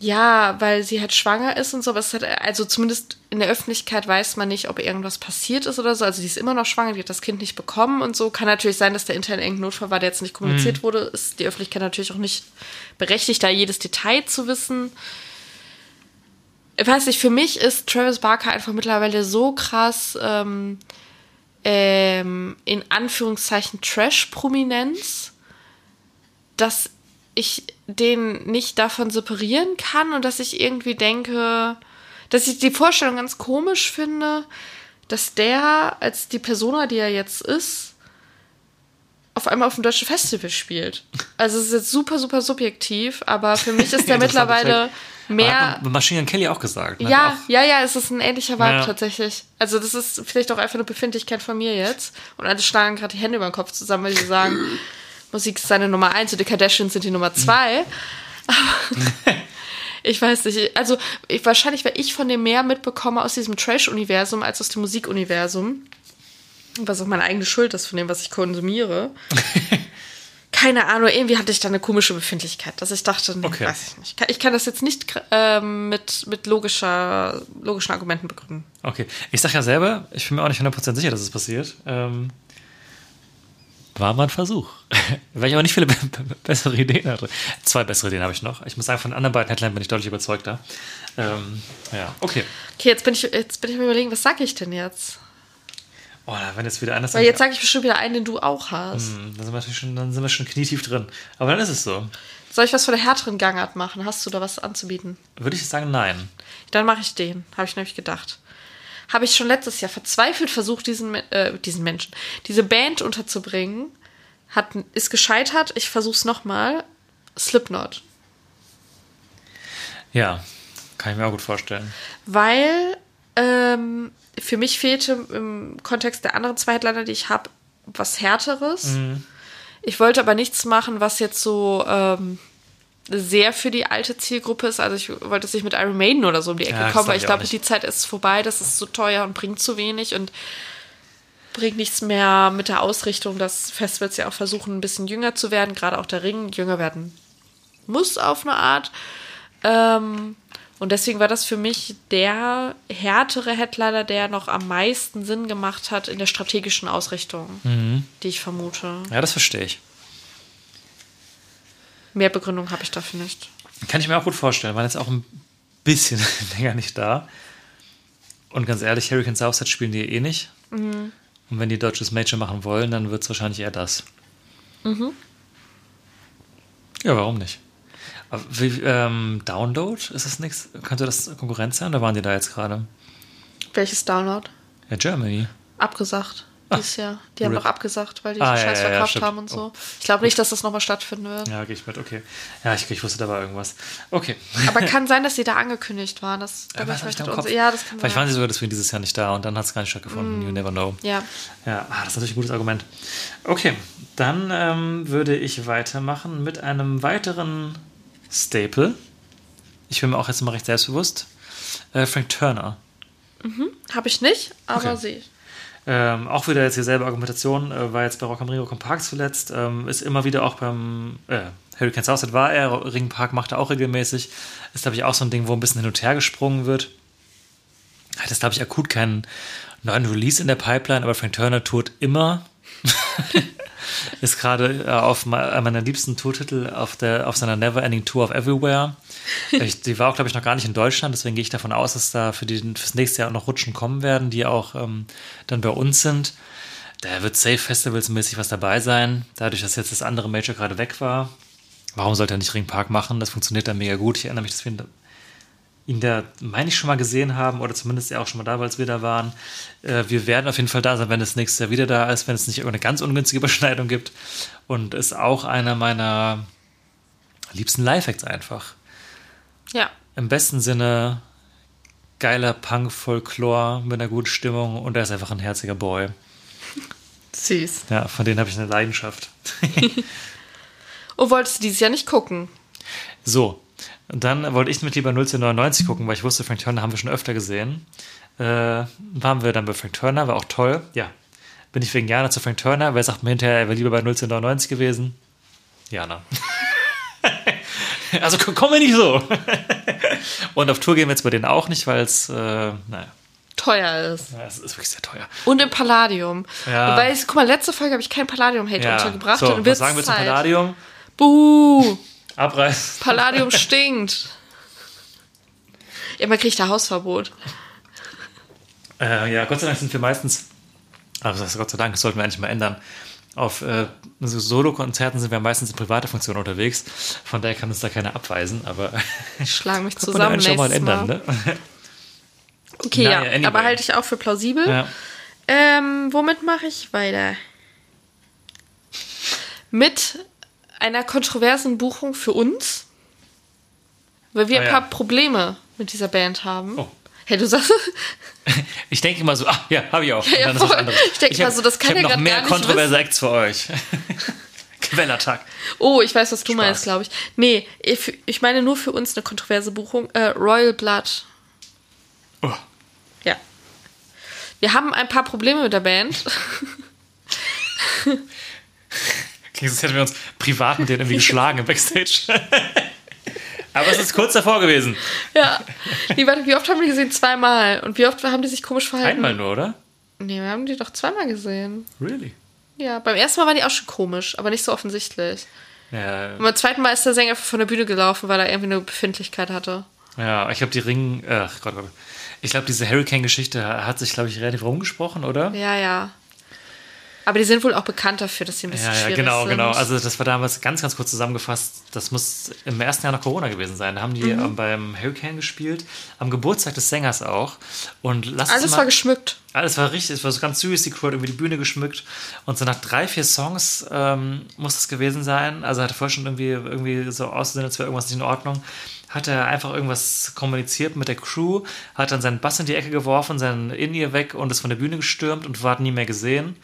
Ja, weil sie halt schwanger ist und so, aber es hat, also zumindest in der Öffentlichkeit weiß man nicht, ob irgendwas passiert ist oder so. Also die ist immer noch schwanger, die hat das Kind nicht bekommen und so. Kann natürlich sein, dass der interne engen Notfall war, der jetzt nicht kommuniziert wurde. Ist die Öffentlichkeit natürlich auch nicht berechtigt, da jedes Detail zu wissen. Ich weiß nicht, für mich ist Travis Barker einfach mittlerweile so krass ähm, ähm, in Anführungszeichen Trash-Prominenz, dass ich den nicht davon separieren kann und dass ich irgendwie denke, dass ich die Vorstellung ganz komisch finde, dass der als die Persona, die er jetzt ist, auf einmal auf dem deutschen Festival spielt. Also es ist jetzt super, super subjektiv, aber für mich ist der mittlerweile mehr. Hat Machine Gun Kelly auch gesagt. Ne? Ja, Auch, ja, ja, es ist ein ähnlicher Vibe Ja. tatsächlich. Also das ist vielleicht auch einfach eine Befindlichkeit von mir jetzt. Und alle schlagen gerade die Hände über den Kopf zusammen, weil sie sagen, Musik ist seine Nummer eins und die Kardashians sind die Nummer zwei. Aber ich weiß nicht. Also ich, wahrscheinlich, weil ich von dem mehr mitbekomme aus diesem Trash-Universum als aus dem Musikuniversum. Was auch meine eigene Schuld ist von dem, was ich konsumiere. Keine Ahnung, irgendwie hatte ich da eine komische Befindlichkeit, dass ich dachte, nee, Okay. weiß ich nicht. Kann- Ich kann das jetzt nicht ähm, mit, mit logischer, logischen Argumenten begründen. Okay. Ich sag ja selber, ich bin mir auch nicht 100% sicher, dass es passiert. Ähm, war mal ein Versuch. Weil ich auch nicht viele be be bessere Ideen hatte. Zwei bessere Ideen habe ich noch. Ich muss sagen, von den anderen beiden Headline bin ich deutlich überzeugter. Ähm, ja, okay. Okay, jetzt bin ich, jetzt bin ich mir überlegen, was sage ich denn jetzt? Oh, wenn jetzt wieder anders Weil jetzt sage ich bestimmt wieder einen, den du auch hast. dann, sind wir schon, dann sind wir schon knietief drin. Aber dann ist es so. Soll ich was von der härteren Gangart machen? Hast du da was anzubieten? Würde ich sagen, nein. Dann mache ich den, habe ich nämlich gedacht. Habe ich schon letztes Jahr verzweifelt versucht, diesen, äh, diesen Menschen, diese Band unterzubringen. Hat, ist gescheitert. Ich versuche es nochmal. Slipknot. Ja, kann ich mir auch gut vorstellen. Weil ähm, für mich fehlte im Kontext der anderen zwei Headliner, die ich habe, was Härteres. Ich wollte aber nichts machen, was jetzt so ähm, sehr für die alte Zielgruppe ist. Also ich wollte jetzt nicht mit Iron Maiden oder so um die Ecke Ja, kommen, weil ich glaube, die Zeit ist vorbei, das ist zu teuer und bringt zu wenig und bringt nichts mehr mit der Ausrichtung, dass Festivals ja auch versuchen, ein bisschen jünger zu werden, gerade auch der Ring jünger werden muss auf eine Art. Ähm, und deswegen war das für mich der härtere Headliner, der noch am meisten Sinn gemacht hat in der strategischen Ausrichtung, Mhm. die ich vermute. Ja, das verstehe ich. Mehr Begründung habe ich dafür nicht. Kann ich mir auch gut vorstellen, weil jetzt auch ein bisschen länger nicht da. Und ganz ehrlich, Hurricane Southside spielen die eh nicht. Und wenn die deutsches Major machen wollen, dann wird es wahrscheinlich eher das. Ja, warum nicht? Wie, ähm, Download, ist das nichts? Könnte das Konkurrenz sein? Da waren die da jetzt gerade. Welches Download? Ja, Germany. Abgesagt. Dieses Jahr. Die haben Rip. doch abgesagt, weil die Ah, den ja, Scheiß ja, ja, verkauft stimmt. haben und so. Oh. Ich glaube nicht, dass das nochmal stattfinden wird. Ja, gehe ich mit, okay. Ja, ich, ich wusste, da war irgendwas. Okay. Aber kann sein, dass sie da angekündigt waren. Das, da Ja, was ich vielleicht im Kopf? Ja, das kann Vielleicht waren sie sogar deswegen dieses Jahr nicht da und dann hat es gar nicht stattgefunden. You never know. Ja. Ja, ah, das ist natürlich ein gutes Argument. Okay, dann ähm, würde ich weitermachen mit einem weiteren Staple. Ich bin mir auch jetzt mal recht selbstbewusst. Äh, Frank Turner. Habe ich nicht, aber Okay. sehe ich. Ähm, auch wieder jetzt dieselbe Argumentation, äh, war jetzt bei Rock am Ring, Rock am Park zuletzt, ähm, ist immer wieder auch beim äh, Hurricane Southside war er, Ring Park macht er auch regelmäßig. Ist, glaube ich, auch so ein Ding, wo ein bisschen hin und her gesprungen wird. Hat jetzt, glaube ich, akut keinen neuen Release in der Pipeline, aber Frank Turner tourt immer. ist gerade äh, auf einer meiner liebsten Tourtitel auf, der, auf seiner Never-Ending Tour of Everywhere. Ich, die war auch, glaube ich, noch gar nicht in Deutschland, deswegen gehe ich davon aus, dass da für fürs nächste Jahr auch noch Rutschen kommen werden, die auch ähm, dann bei uns sind. Da wird safe Festivals-mäßig was dabei sein, dadurch, dass jetzt das andere Major gerade weg war. Warum sollte er nicht Ring Park machen? Das funktioniert dann mega gut. Ich erinnere mich, dass wir ihn da, meine ich, schon mal gesehen haben oder zumindest er auch schon mal da war, als wir da waren. Äh, wir werden auf jeden Fall da sein, wenn es nächstes Jahr wieder da ist, wenn es nicht irgendeine ganz ungünstige Überschneidung gibt. Und ist auch einer meiner liebsten Live-Acts einfach. Ja. Im besten Sinne geiler Punk-Folklore mit einer guten Stimmung und er ist einfach ein herziger Boy. Süß. Ja, von denen habe ich eine Leidenschaft. Und wolltest du dieses Jahr nicht gucken? So, und dann wollte ich mit lieber 1999 gucken, weil ich wusste, Frank Turner haben wir schon öfter gesehen. Äh, waren wir dann bei Frank Turner, war auch toll. Ja, bin ich wegen Jana zu Frank Turner. Wer sagt mir hinterher, er wäre lieber bei 1999 gewesen? Jana. also komm mir nicht so. Und auf Tour gehen wir jetzt bei denen auch nicht, weil es, äh, naja, Teuer ist. ja, es ist wirklich sehr teuer. Und im Palladium. Ja. Wobei, ich, guck mal, letzte Folge habe ich keinen Palladium-Hate Ja. untergebracht. So, dann was sagen wir zum. Palladium? Buh, Abreiß. Palladium stinkt. Ja, man kriegt da Hausverbot. Äh, ja, Gott sei Dank sind wir meistens, also das Gott sei Dank, das sollten wir eigentlich mal ändern. Auf äh, so Solo-Konzerten sind wir meistens in privater Funktion unterwegs. Von daher kann uns da keiner abweisen, aber Ich schlage mich zusammen schon mal ändern, Mal. ne? Okay, Naja, ja, anyway. aber halte ich auch für plausibel. Ja. Ähm, womit mache ich weiter? Mit einer kontroversen Buchung für uns, weil wir Ah, ein ja. paar Probleme mit dieser Band haben. Oh. Hey, du sagst, Ich denke immer so, ah, ja, habe ich auch. Ja, ja. Ich denke mal hab- so, das kann ich ja noch mehr kontroverse Acts für euch. Quellattack. oh, ich weiß, was du Spaß. meinst, glaube ich. Nee, ich, ich meine nur für uns eine kontroverse Buchung. Äh, Royal Blood. Oh. Ja. Wir haben ein paar Probleme mit der Band. Als hätten wir uns privat mit denen irgendwie geschlagen im Backstage. Aber es ist kurz davor gewesen. ja. Nee, warte, wie oft haben wir die gesehen? Zweimal. Und wie oft haben die sich komisch verhalten? Einmal nur, oder? Nee, wir haben die doch zweimal gesehen. Really? Ja, beim ersten Mal waren die auch schon komisch, aber nicht so offensichtlich. Ja, Und beim zweiten Mal ist der Sänger von der Bühne gelaufen, weil er irgendwie eine Befindlichkeit hatte. ja ich glaube, die Ring. Ach Gott, Gott. Ich glaube, diese Hurricane-Geschichte hat sich, glaube ich, relativ rumgesprochen, oder? Ja, ja. Aber die sind wohl auch bekannt dafür, dass sie ein bisschen Ja, ja, schwierig genau, sind. genau. Also das war damals ganz, ganz kurz zusammengefasst. Das muss im ersten Jahr nach Corona gewesen sein. Da haben die Mhm. ähm, beim Hurricane gespielt, am Geburtstag des Sängers auch. Und lass Alles mal, war geschmückt. alles war richtig, es war so ganz süß. Die Crew hat irgendwie die Bühne geschmückt. Und so nach drei, vier Songs ähm, muss es gewesen sein. Also hatte vorher schon irgendwie, irgendwie so ausgesehen, als wäre irgendwas nicht in Ordnung. Hat er einfach irgendwas kommuniziert mit der Crew, hat dann seinen Bass in die Ecke geworfen, seinen In-Ear weg und ist von der Bühne gestürmt und war nie mehr gesehen.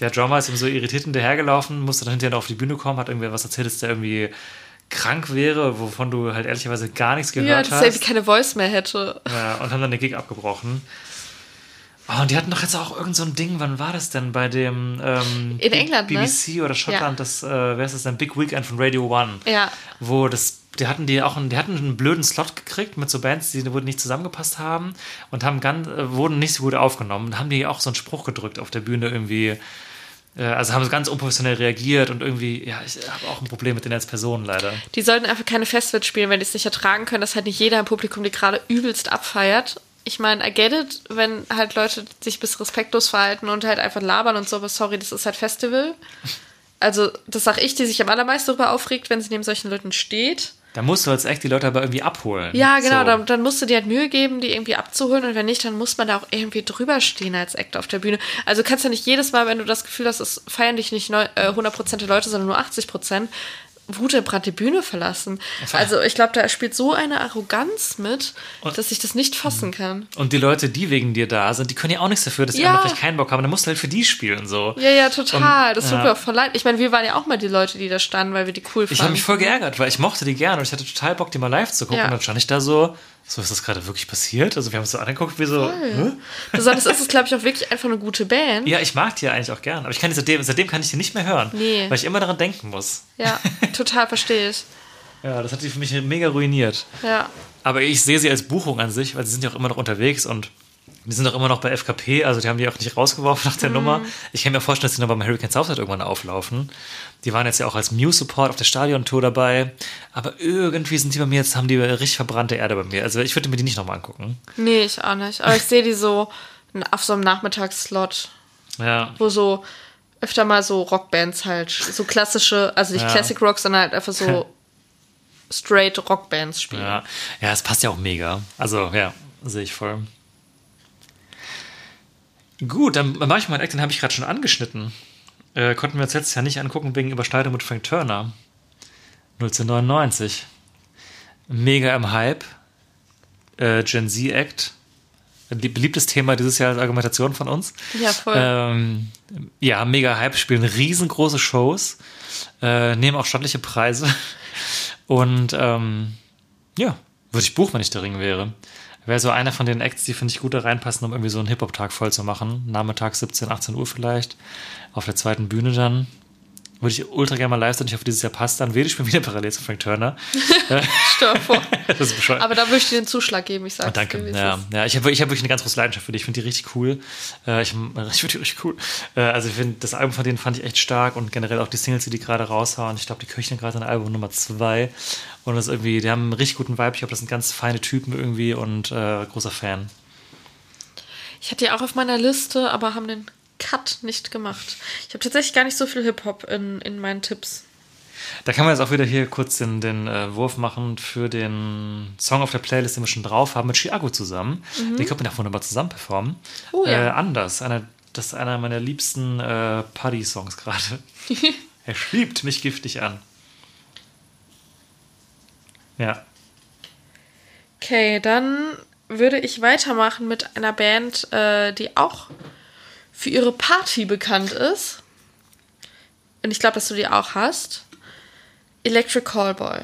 Der Drummer ist ihm so irritiert hinterhergelaufen, musste dann hinterher noch auf die Bühne kommen, hat irgendwie was erzählt, dass der irgendwie krank wäre, wovon du halt ehrlicherweise gar nichts Ja, gehört dass er hast. irgendwie keine Voice mehr hätte. Ja, und haben dann den Gig abgebrochen. Oh, und die hatten doch jetzt auch irgend so ein Ding, wann war das denn? Bei dem ähm, In England, ne? BBC oder Schottland, das, äh, wer ist das denn? Big Weekend von Radio One. Ja. Wo das, die hatten die auch einen, die hatten einen blöden Slot gekriegt mit so Bands, die wurden nicht zusammengepasst haben und haben ganz, äh, wurden nicht so gut aufgenommen. Und haben die auch so einen Spruch gedrückt auf der Bühne irgendwie. Äh, also haben sie ganz unprofessionell reagiert und irgendwie, ja, ich habe auch ein Problem mit denen als Person leider. Die sollten einfach keine Festivals spielen, wenn die es nicht ertragen können, dass halt nicht jeder im Publikum die gerade übelst abfeiert. Ich meine, I get it, wenn halt Leute sich bis respektlos verhalten und halt einfach labern und so, aber sorry, das ist halt Festival. Also, das sag ich, die sich am allermeisten darüber aufregt, wenn sie neben solchen Leuten steht. Da musst du als echt die Leute aber irgendwie abholen. Ja, genau, So. dann, dann musst du dir halt Mühe geben, die irgendwie abzuholen und wenn nicht, dann muss man da auch irgendwie drüber stehen als Act auf der Bühne. Also du kannst ja nicht jedes Mal, wenn du das Gefühl hast, es feiern dich nicht neu, äh, 100% der Leute, sondern nur 80%, wutentbrannt die Bühne verlassen. Also ich glaube, da spielt so eine Arroganz mit, Und- dass ich das nicht fassen kann. Und die Leute, die wegen dir da sind, die können ja auch nichts dafür, dass die Ja. anderen vielleicht keinen Bock haben. Dann musst du halt für die spielen, so. Ja, ja, total. Und, das tut ja. mir auch voll leid. Ich meine, wir waren ja auch mal die Leute, die da standen, weil wir die cool fanden. Ich habe mich voll geärgert, weil ich mochte die gerne und ich hatte total Bock, die mal live zu gucken. Ja. Und dann stand ich da so, so ist das gerade wirklich passiert? Also wir haben uns so angeguckt, wie so? Besonders ist es, glaube ich, auch wirklich einfach eine gute Band. ja, ich mag die ja eigentlich auch gern. Aber ich kann die seitdem, seitdem kann ich die nicht mehr hören. Nee. Weil ich immer daran denken muss. Ja, total verstehe ich. Ja, das hat die für mich mega ruiniert. Ja. Aber ich sehe sie als Buchung an sich, weil sie sind ja auch immer noch unterwegs und die sind auch immer noch bei FKP, also die haben die auch nicht rausgeworfen nach der Nummer. Ich kann mir vorstellen, dass die noch beim Hurricane Southside irgendwann auflaufen. Die waren jetzt ja auch als Muse-Support auf der Stadion-Tour dabei. Aber irgendwie sind die bei mir jetzt, haben die richtig verbrannte Erde bei mir. Also ich würde mir die nicht nochmal angucken. Nee, ich auch nicht. Aber ich sehe die so auf so einem Nachmittagsslot, Ja. wo so öfter mal so Rockbands halt, so klassische, also nicht Ja. Classic Rock, sondern halt einfach so straight Rockbands spielen. Ja, ja, es passt ja auch mega. Also, ja, sehe ich voll. Gut, dann mache ich mal einen Act, den habe ich gerade schon angeschnitten. Äh, konnten wir uns letztes Jahr nicht angucken wegen Überschneidung mit Frank Turner. 1999. Mega im Hype. Äh, Gen Z Act. Beliebtes Thema dieses Jahr als Argumentation von uns. Ja, voll. Ähm, ja, mega Hype, spielen riesengroße Shows, äh, nehmen auch stattliche Preise. Und ähm, ja, würde ich buchen, wenn ich der Ring wäre. Wäre so einer von den Acts, die finde ich gut da reinpassen, um irgendwie so einen Hip-Hop-Tag voll zu machen. Nachmittag 17, 18 Uhr vielleicht. Auf der zweiten Bühne dann. Würde ich ultra gerne mal live sein. Ich hoffe, dieses Jahr passt dann. Wähle ich mir wieder parallel zu Frank Turner. Dir vor. das ist bescheuert. Aber da würde ich dir den Zuschlag geben, ich sag's Oh, danke. dir, Ja, ja ich habe ich hab wirklich eine ganz große Leidenschaft für die. Ich finde die richtig cool. Äh, ich ich finde die richtig cool. Äh, also ich finde, das Album von denen fand ich echt stark und generell auch die Singles, die die gerade raushauen. Ich glaube, die köcheln gerade an Album Nummer zwei. Und das ist irgendwie, die haben einen richtig guten Vibe. Ich glaube, das sind ganz feine Typen irgendwie und äh, großer Fan. Ich hatte ja auch auf meiner Liste, aber haben den Cut nicht gemacht. Ich habe tatsächlich gar nicht so viel Hip-Hop in, in meinen Tipps. Da kann man jetzt auch wieder hier kurz den, den äh, Wurf machen für den Song auf der Playlist, den wir schon drauf haben, mit Chiago zusammen. Die könnten wir auch wunderbar zusammen performen. Mhm. Oh ja. äh, anders. Einer, das ist einer meiner liebsten äh, Party-Songs gerade. er schiebt mich giftig an. Ja. Okay, dann würde ich weitermachen mit einer Band, äh, die auch für ihre Party bekannt ist. Und ich glaube, dass du die auch hast. Electric Callboy.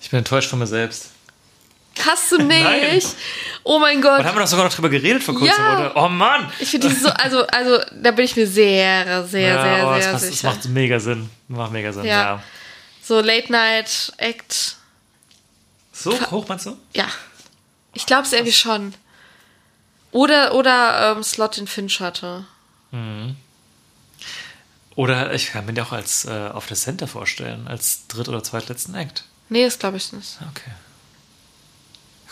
Ich bin enttäuscht von mir selbst. Hast du nicht? Nein. Oh mein Und Gott. haben wir doch sogar noch drüber geredet vor kurzem, Ja. oder? Oh Mann! Ich finde die so, also, also, da bin ich mir sehr, sehr, ja, sehr, oh, sehr es sicher. macht mega Sinn. Macht mega Sinn, Ja. ja. So Late Night Act. So hoch meinst du? Ja. Ich glaube es irgendwie schon. Oder, oder ähm, Slot in Finch hatte. Oder ich kann mir die auch als äh, auf der Center vorstellen, als dritt- oder zweitletzten Act. Nee, das glaube ich nicht. Okay.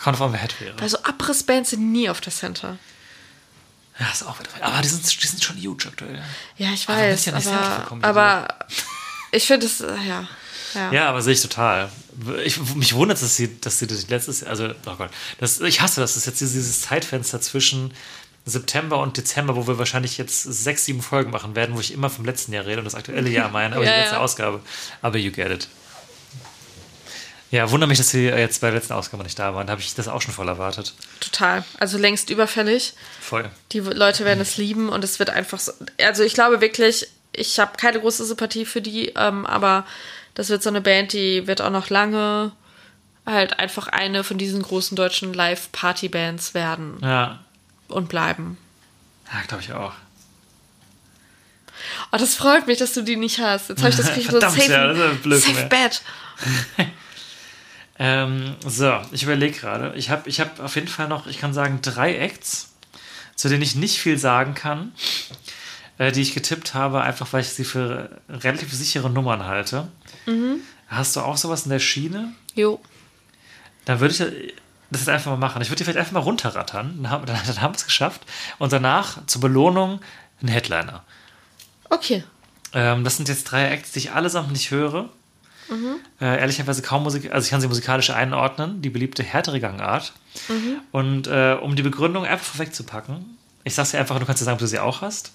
Kommt davon, wer Head wäre. Weil so Abrissbands sind nie auf der Center. Ja, ist auch wieder. Aber die sind, die sind schon huge aktuell. Ja, ich weiß, nicht selbst aber, aber ich finde es, ja. Ja. Ja, aber sehe ich total. Ich, mich wundert, dass sie, dass sie das letztes also, oh Gott, das, ich hasse das. Das ist jetzt dieses Zeitfenster zwischen September und Dezember, wo wir wahrscheinlich jetzt sechs, sieben Folgen machen werden, wo ich immer vom letzten Jahr rede und das aktuelle Jahr meine, aber Ja, die letzte ja. Ausgabe. Aber you get it. Ja, wundert mich, dass sie jetzt bei der letzten Ausgabe nicht da waren. Da habe ich das auch schon voll erwartet. Total. Also längst überfällig. Voll. Die Leute werden es lieben und es wird einfach so. Also ich glaube wirklich, ich habe keine große Sympathie für die, ähm, aber das wird so eine Band, die wird auch noch lange halt einfach eine von diesen großen deutschen Live-Party-Bands werden Ja, und bleiben. ja glaube ich auch. Oh, das freut mich, dass du die nicht hast. Jetzt habe ich das Gefühl, so safe, ja, das safe bad. Ähm, so, ich überlege gerade. Ich habe ich hab auf jeden Fall noch, ich kann sagen, drei Acts, zu denen ich nicht viel sagen kann, äh, die ich getippt habe, einfach weil ich sie für relativ sichere Nummern halte. Hast du auch sowas in der Schiene? Jo. Dann würde ich das jetzt einfach mal machen. Ich würde die vielleicht einfach mal runterrattern. Dann haben, dann, dann haben wir es geschafft. Und danach zur Belohnung ein Headliner. Okay. Ähm, das sind jetzt drei Acts, die ich allesamt nicht höre. Äh, ehrlicherweise kaum Musik, also ich kann sie musikalisch einordnen, die beliebte härtere Gangart. Und äh, um die Begründung einfach vorwegzupacken, ich sag's dir einfach, du kannst dir sagen, ob du sie auch hast.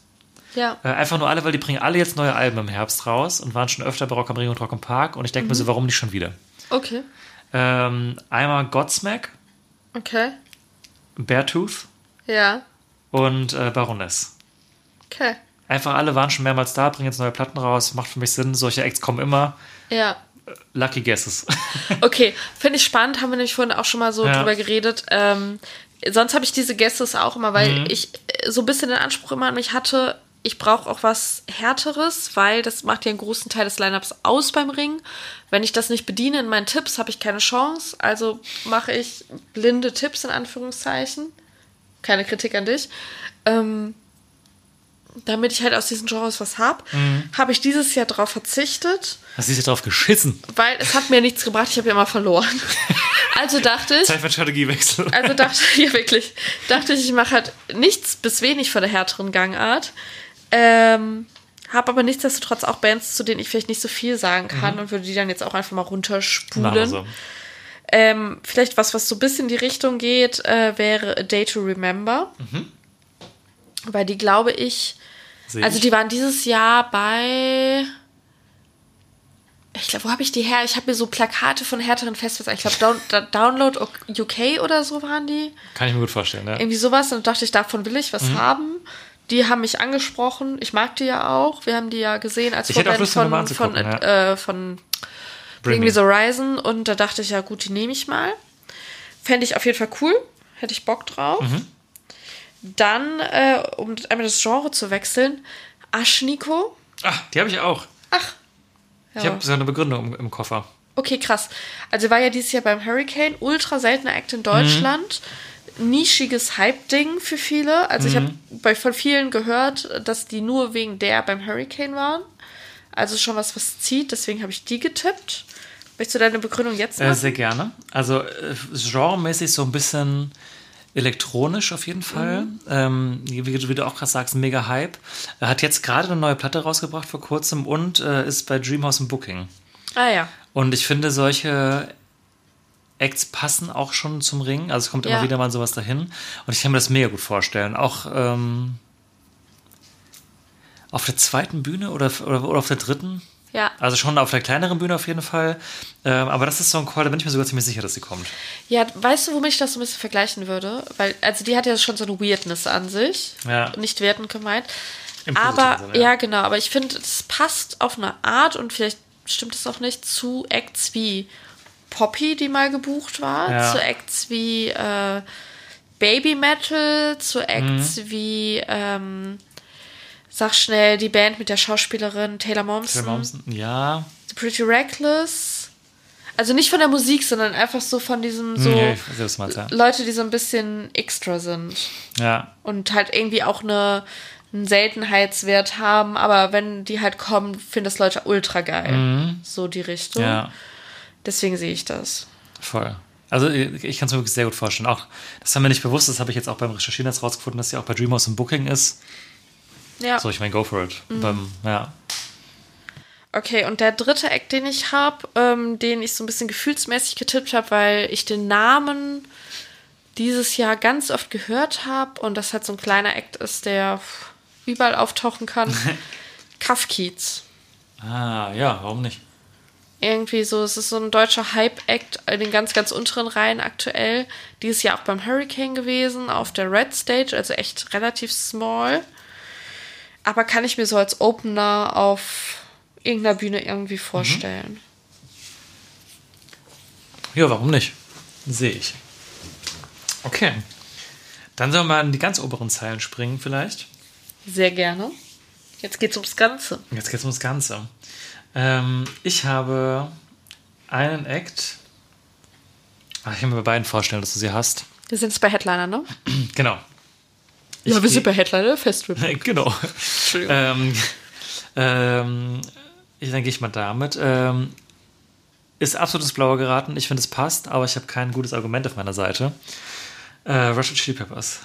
Ja. Äh, einfach nur alle, weil die bringen alle jetzt neue Alben im Herbst raus und waren schon öfter bei Rock am Ring und Rock am Park und ich denke mir so, warum nicht schon wieder? Okay. Ähm, einmal Godsmack, Okay. Beartooth Ja. und äh, Baroness. Okay. Einfach alle waren schon mehrmals da, bringen jetzt neue Platten raus, macht für mich Sinn, solche Acts kommen immer. Ja. Lucky Guesses. Okay, finde ich spannend, haben wir nämlich vorhin auch schon mal so Ja. drüber geredet. Ähm, sonst habe ich diese Guesses auch immer, weil Mhm. ich äh, so ein bisschen den Anspruch immer an mich hatte, ich brauche auch was Härteres, weil das macht ja einen großen Teil des Lineups aus beim Ring. Wenn ich das nicht bediene in meinen Tipps, habe ich keine Chance. Also mache ich blinde Tipps in Anführungszeichen. Keine Kritik an dich. Ähm, damit ich halt aus diesen Genres was habe, Mhm. habe ich dieses Jahr darauf verzichtet Hast du dich drauf geschissen? weil es hat mir nichts gebracht, ich habe ja immer verloren. Also dachte ich, Zeit für Strategiewechsel. also dachte ich, ja wirklich, dachte ich, ich mache halt nichts bis wenig von der härteren Gangart. Ähm, habe aber nichtsdestotrotz auch Bands, zu denen ich vielleicht nicht so viel sagen kann und würde die dann jetzt auch einfach mal runterspulen. so. Ähm, vielleicht was, was so ein bisschen in die Richtung geht, äh, wäre A Day to Remember. Weil die, glaube ich, Seh also ich. die waren dieses Jahr bei. Ich glaube, wo habe ich die her? Ich habe mir so Plakate von härteren Festivals. Ich glaube, Down Download UK oder so waren die. Kann ich mir gut vorstellen, ja. Irgendwie sowas. Und dachte ich, davon will ich was Mhm. haben. Die haben mich angesprochen. Ich mag die ja auch. Wir haben die ja gesehen als Ich Vorband mal von, von, anzugucken, äh, von Bring Me. The Horizon. Und da dachte ich, ja gut, die nehme ich mal. Fände ich auf jeden Fall cool. Hätte ich Bock drauf. Mhm. Dann, äh, um einmal das Genre zu wechseln, Aschniko. Ah, die habe ich auch. Ach. Ich Ja. habe so eine Begründung im, im Koffer. Okay, krass. Also war ja dieses Jahr beim Hurricane, ultra seltener Act in Deutschland. Nischiges Hype-Ding für viele. Also ich habe bei von vielen gehört, dass die nur wegen der beim Hurricane waren. Also schon was, was zieht. Deswegen habe ich die getippt. Möchtest du deine Begründung jetzt Äh, machen? sehr gerne. Also äh, genremäßig so ein bisschen elektronisch auf jeden Fall. Ähm, wie, du- wie du auch gerade sagst, mega Hype. Er hat jetzt gerade eine neue Platte rausgebracht vor kurzem und äh, ist bei Dreamhouse im Booking. ah ja. Und ich finde, solche Acts passen auch schon zum Ring. Also es kommt Ja. immer wieder mal sowas dahin. Und ich kann mir das mega gut vorstellen. Auch ähm, auf der zweiten Bühne oder, oder, oder auf der dritten. Ja. Also schon auf der kleineren Bühne auf jeden Fall. Ähm, aber das ist so ein Call, da bin ich mir sogar ziemlich sicher, dass sie kommt. Ja, weißt du, womit ich das so ein bisschen vergleichen würde? Weil, also die hat ja schon so eine Weirdness an sich. Ja. Nicht wertend gemeint. Im Aber, Sinne, ja. ja. genau, aber ich finde, es passt auf eine Art und vielleicht stimmt es auch nicht zu Acts wie Poppy, die mal gebucht war, Ja. zu Acts wie äh, Baby Metal, zu Acts Mhm. wie, ähm, sag schnell, die Band mit der Schauspielerin Taylor Momsen. Taylor Momsen, ja. The Pretty Reckless. Also nicht von der Musik, sondern einfach so von diesem so Ja, weiß, ja. Leute, die so ein bisschen extra sind ja. und halt irgendwie auch eine, einen Seltenheitswert haben, aber wenn die halt kommen, finden das Leute ultra geil. So die Richtung. Mhm. Ja, Deswegen sehe ich das. voll. Also ich kann es mir wirklich sehr gut vorstellen. Auch, das war mir nicht bewusst, das habe ich jetzt auch beim Recherchieren jetzt rausgefunden, dass sie auch bei Dreamhouse im Booking ist. Ja. So, ich meine, go for it. Mhm. Beim, ja. Okay, und der dritte Act, den ich habe, ähm, den ich so ein bisschen gefühlsmäßig getippt habe, weil ich den Namen dieses Jahr ganz oft gehört habe und das halt so ein kleiner Act ist, der überall auftauchen kann. Kafkiez. Ah, ja, warum nicht? Irgendwie so, es ist so ein deutscher Hype-Act in den ganz, ganz unteren Reihen aktuell. Dieses Jahr auch beim Hurricane gewesen, auf der Red Stage, also echt relativ small. Aber kann ich mir so als Opener auf irgendeiner Bühne irgendwie vorstellen. Ja, warum nicht? Sehe ich. Okay. Dann sollen wir mal in die ganz oberen Zeilen springen, vielleicht. Sehr gerne. Jetzt geht's ums Ganze. Jetzt geht es ums Ganze. Ähm, ich habe einen Act. Ach, ich kann mir bei beiden vorstellen, dass du sie hast. Wir sind jetzt bei Headliner, ne? Genau. ja, wir sind bei Headliner Festival. genau. ähm, ähm, ich, dann gehe ich mal damit. Ähm, ist absolutes Blauer geraten. Ich finde, es passt, aber ich habe kein gutes Argument auf meiner Seite. Äh, Russian Chili Peppers.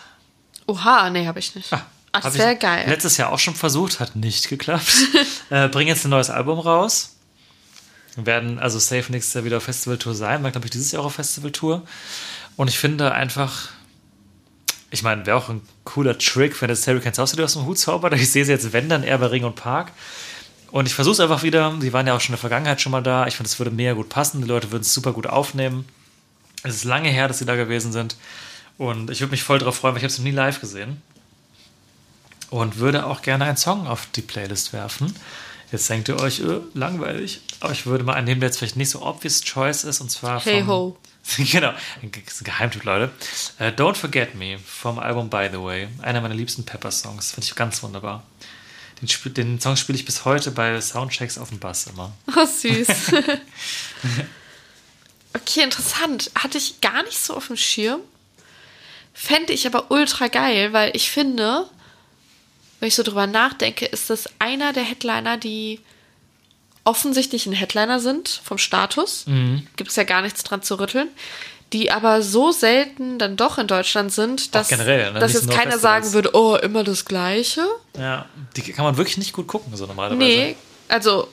Oha, nee, habe ich nicht. Ah, Das ich wäre geil. Letztes Jahr auch schon versucht, hat nicht geklappt. äh, bringen jetzt ein neues Album raus. Werden also safe nächstes Jahr wieder auf Festivaltour sein. War, glaube ich, dieses Jahr auch auf Festivaltour. Und ich finde einfach, ich meine, wäre auch ein cooler Trick, wenn das Hurricane South City aus dem Hut zaubert. Ich sehe sie jetzt, wenn, dann eher bei Ring und Park. Und ich versuche es einfach wieder. Sie waren ja auch schon in der Vergangenheit schon mal da. Ich finde, es würde mega gut passen. Die Leute würden es super gut aufnehmen. Es ist lange her, dass sie da gewesen sind. Und ich würde mich voll drauf freuen, weil ich habe es noch nie live gesehen. Und würde auch gerne einen Song auf die Playlist werfen. Jetzt denkt ihr euch, äh, langweilig. Aber ich würde mal einen nehmen, der jetzt vielleicht nicht so obvious choice ist. Und zwar Hey ho. genau, ein Ge- ist ein Geheimtipp, Leute. Äh, Don't Forget Me vom Album By the Way. Einer meiner liebsten Pepper-Songs. Finde ich ganz wunderbar. Den, spiel, den Song spiele ich bis heute bei Soundchecks auf dem Bass immer. Oh, süß. okay, interessant. Hatte ich gar nicht so auf dem Schirm. Fände ich aber ultra geil, weil ich finde, wenn ich so drüber nachdenke, ist das einer der Headliner, die offensichtlich ein Headliner sind vom Status. Gibt es ja gar nichts dran zu rütteln. die aber so selten dann doch in Deutschland sind, dass, generell, ne? dass jetzt keiner sagen würde, oh, immer das Gleiche. Ja, die kann man wirklich nicht gut gucken, so normalerweise. Nee, also,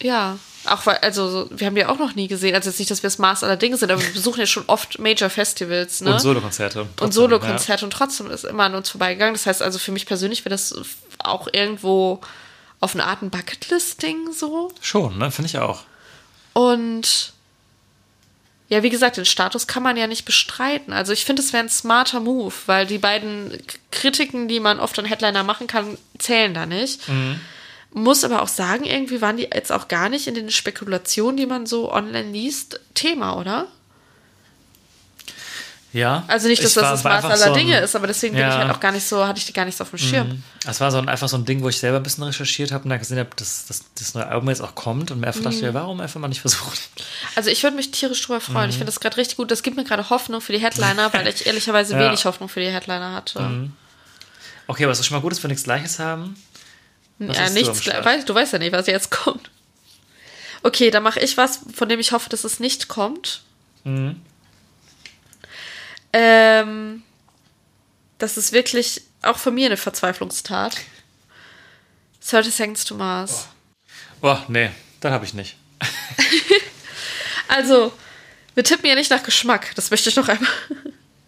ja. Auch weil, also, so- wir haben die auch noch nie gesehen. Also, jetzt nicht, dass wir das Maß aller Dinge sind, aber wir besuchen ja schon oft Major-Festivals, ne? Und Solokonzerte. und Solokonzerte und trotzdem ist immer an uns vorbeigegangen. Das heißt also für mich persönlich wäre das auch irgendwo auf eine Art ein Bucketlist-Ding so. Ja. Schon, ne? Finde ich auch. Und ja, wie gesagt, den Status kann man ja nicht bestreiten. Also ich finde, es wäre ein smarter Move, weil die beiden Kritiken, die man oft an Headliner machen kann, zählen da nicht. Muss aber auch sagen, irgendwie waren die jetzt auch gar nicht in den Spekulationen, die man so online liest, Thema, oder? Ja. Also nicht, dass das das Maß aller so Dinge ist, aber deswegen bin Ja. ich halt auch gar nicht so, hatte ich die gar nicht so auf dem Schirm. Das war so ein, einfach so ein Ding, wo ich selber ein bisschen recherchiert habe und dann gesehen habe, dass, dass das neue Album jetzt auch kommt und mir einfach Mhm. dachte, ja, warum einfach mal nicht versuchen? Also ich würde mich tierisch drüber freuen. Mhm. Ich finde das gerade richtig gut. Das gibt mir gerade Hoffnung für die Headliner, weil ich ehrlicherweise Ja. Mhm. wenig Hoffnung für die Headliner hatte. Okay, aber es ist schon mal gut, dass wir nichts Gleiches haben. Was ja, du nichts. Start? Weißt, du weißt ja nicht, was jetzt kommt. Okay, dann mache ich was, von dem ich hoffe, dass es nicht kommt. Mhm. Ähm, das ist wirklich auch von mir eine Verzweiflungstat. 30 Seconds to Mars. Boah, nee, dann habe ich nicht. Also, wir tippen ja nicht nach Geschmack. Das möchte ich noch einmal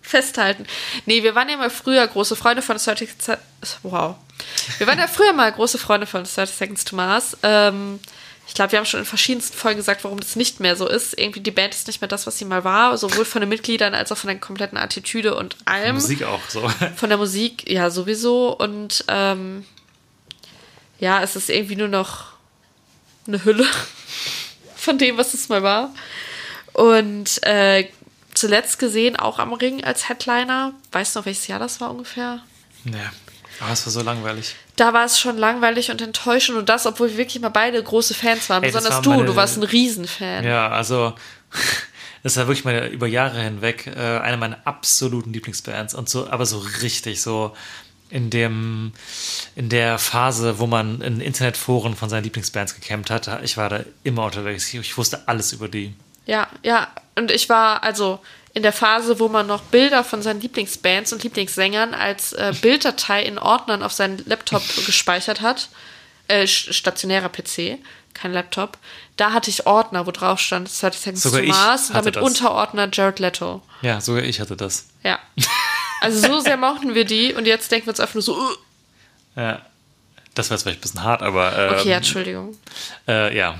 festhalten. Nee, wir waren ja mal früher große Freunde von 30 Se- Wow. Wir waren ja früher mal große Freunde von 30 Seconds to Mars. Ähm, ich glaube, wir haben schon in verschiedensten Folgen gesagt, warum das nicht mehr so ist. Irgendwie die Band ist nicht mehr das, was sie mal war, sowohl von den Mitgliedern als auch von der kompletten Attitüde und allem. Musik auch so. Von der Musik, ja, sowieso. Und ähm, ja, es ist irgendwie nur noch eine Hülle von dem, was es mal war. Und äh, zuletzt gesehen auch am Ring als Headliner. Weißt du noch, welches Jahr das war ungefähr? nee. Aber es war so langweilig. Da war es schon langweilig und enttäuschend und das, obwohl wir wirklich mal beide große Fans waren. Ey, Besonders war du, meine- du warst ein Riesenfan. Ja, also das war wirklich meine über Jahre hinweg äh, eine meiner absoluten Lieblingsbands und so, aber so richtig so in dem in der Phase, wo man in Internetforen von seinen Lieblingsbands gecampt hat, ich war da immer unterwegs. Ich, ich wusste alles über die. Ja, ja. Und ich war also in der Phase, wo man noch Bilder von seinen Lieblingsbands und Lieblingssängern als äh, Bilddatei in Ordnern auf seinen Laptop gespeichert hat. Äh, st- stationärer PC, kein Laptop. Da hatte ich Ordner, wo drauf stand 30 Seconds Sogar to Mars und damit das. Unterordner Jared Leto. Ja, sogar ich hatte das. Ja. Also so sehr mochten wir die und jetzt denken wir uns einfach nur so, uh. Ja. Das war jetzt vielleicht ein bisschen hart, aber ähm, okay, Entschuldigung. äh, ja,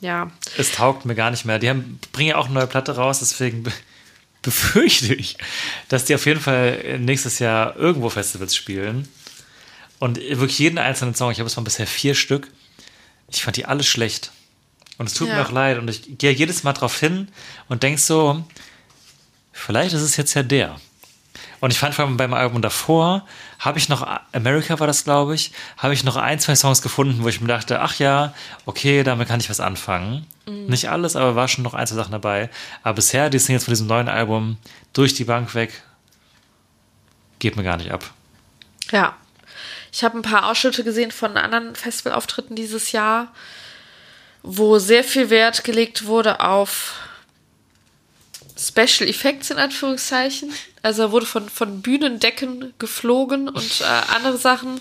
Ja. es taugt mir gar nicht mehr. Die haben, bringen ja auch eine neue Platte raus, deswegen be befürchte ich, dass die auf jeden Fall nächstes Jahr irgendwo Festivals spielen. Und wirklich jeden einzelnen Song, ich habe es mal bisher vier Stück, ich fand die alle schlecht. Und es tut Ja. mir auch leid. Und ich gehe jedes Mal drauf hin und denk so, vielleicht ist es jetzt ja der. Und ich fand vor allem beim Album davor, habe ich noch, America war das, glaube ich, habe ich noch ein, zwei Songs gefunden, wo ich mir dachte, ach ja, okay, damit kann ich was anfangen. Nicht alles, aber war schon noch ein, zwei Sachen dabei. Aber bisher, die Singles von diesem neuen Album, durch die Bank weg, geht mir gar nicht ab. Ja. Ich habe ein paar Ausschnitte gesehen von anderen Festivalauftritten dieses Jahr, wo sehr viel Wert gelegt wurde auf Special Effects in Anführungszeichen. Also er wurde von, von Bühnendecken geflogen und äh, andere Sachen.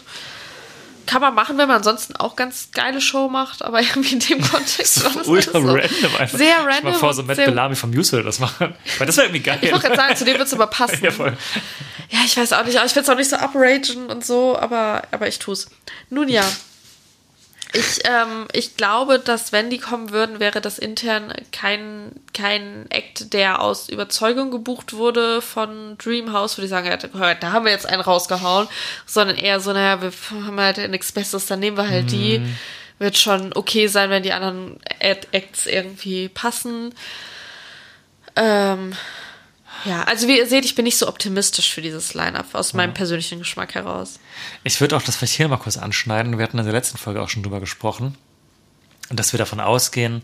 Kann man machen, wenn man ansonsten auch ganz geile Show macht, aber irgendwie in dem Kontext war das Ultra so random einfach. Sehr Ich random. mal vor, so Matt Bellamy vom Musical das machen. Weil das wäre irgendwie geil. Ich wollte gerade sagen, zu dem wird es aber passen. ja, voll. Ja, ich weiß auch nicht, ich will es auch nicht so upragen und so, aber, aber ich tue es. Nun ja. Ich, ähm, ich glaube, dass wenn die kommen würden, wäre das intern kein, kein Act, der aus Überzeugung gebucht wurde von Dreamhouse, wo die sagen, ja, da haben wir jetzt einen rausgehauen, sondern eher so, naja, wir haben halt nichts Besseres, dann nehmen wir halt die. Wird schon okay sein, wenn die anderen Acts irgendwie passen. Ähm, ja, also wie ihr seht, ich bin nicht so optimistisch für dieses Line-Up aus meinem persönlichen Geschmack heraus. Ich würde auch das vielleicht hier mal kurz anschneiden. Wir hatten in der letzten Folge auch schon drüber gesprochen. Und dass wir davon ausgehen,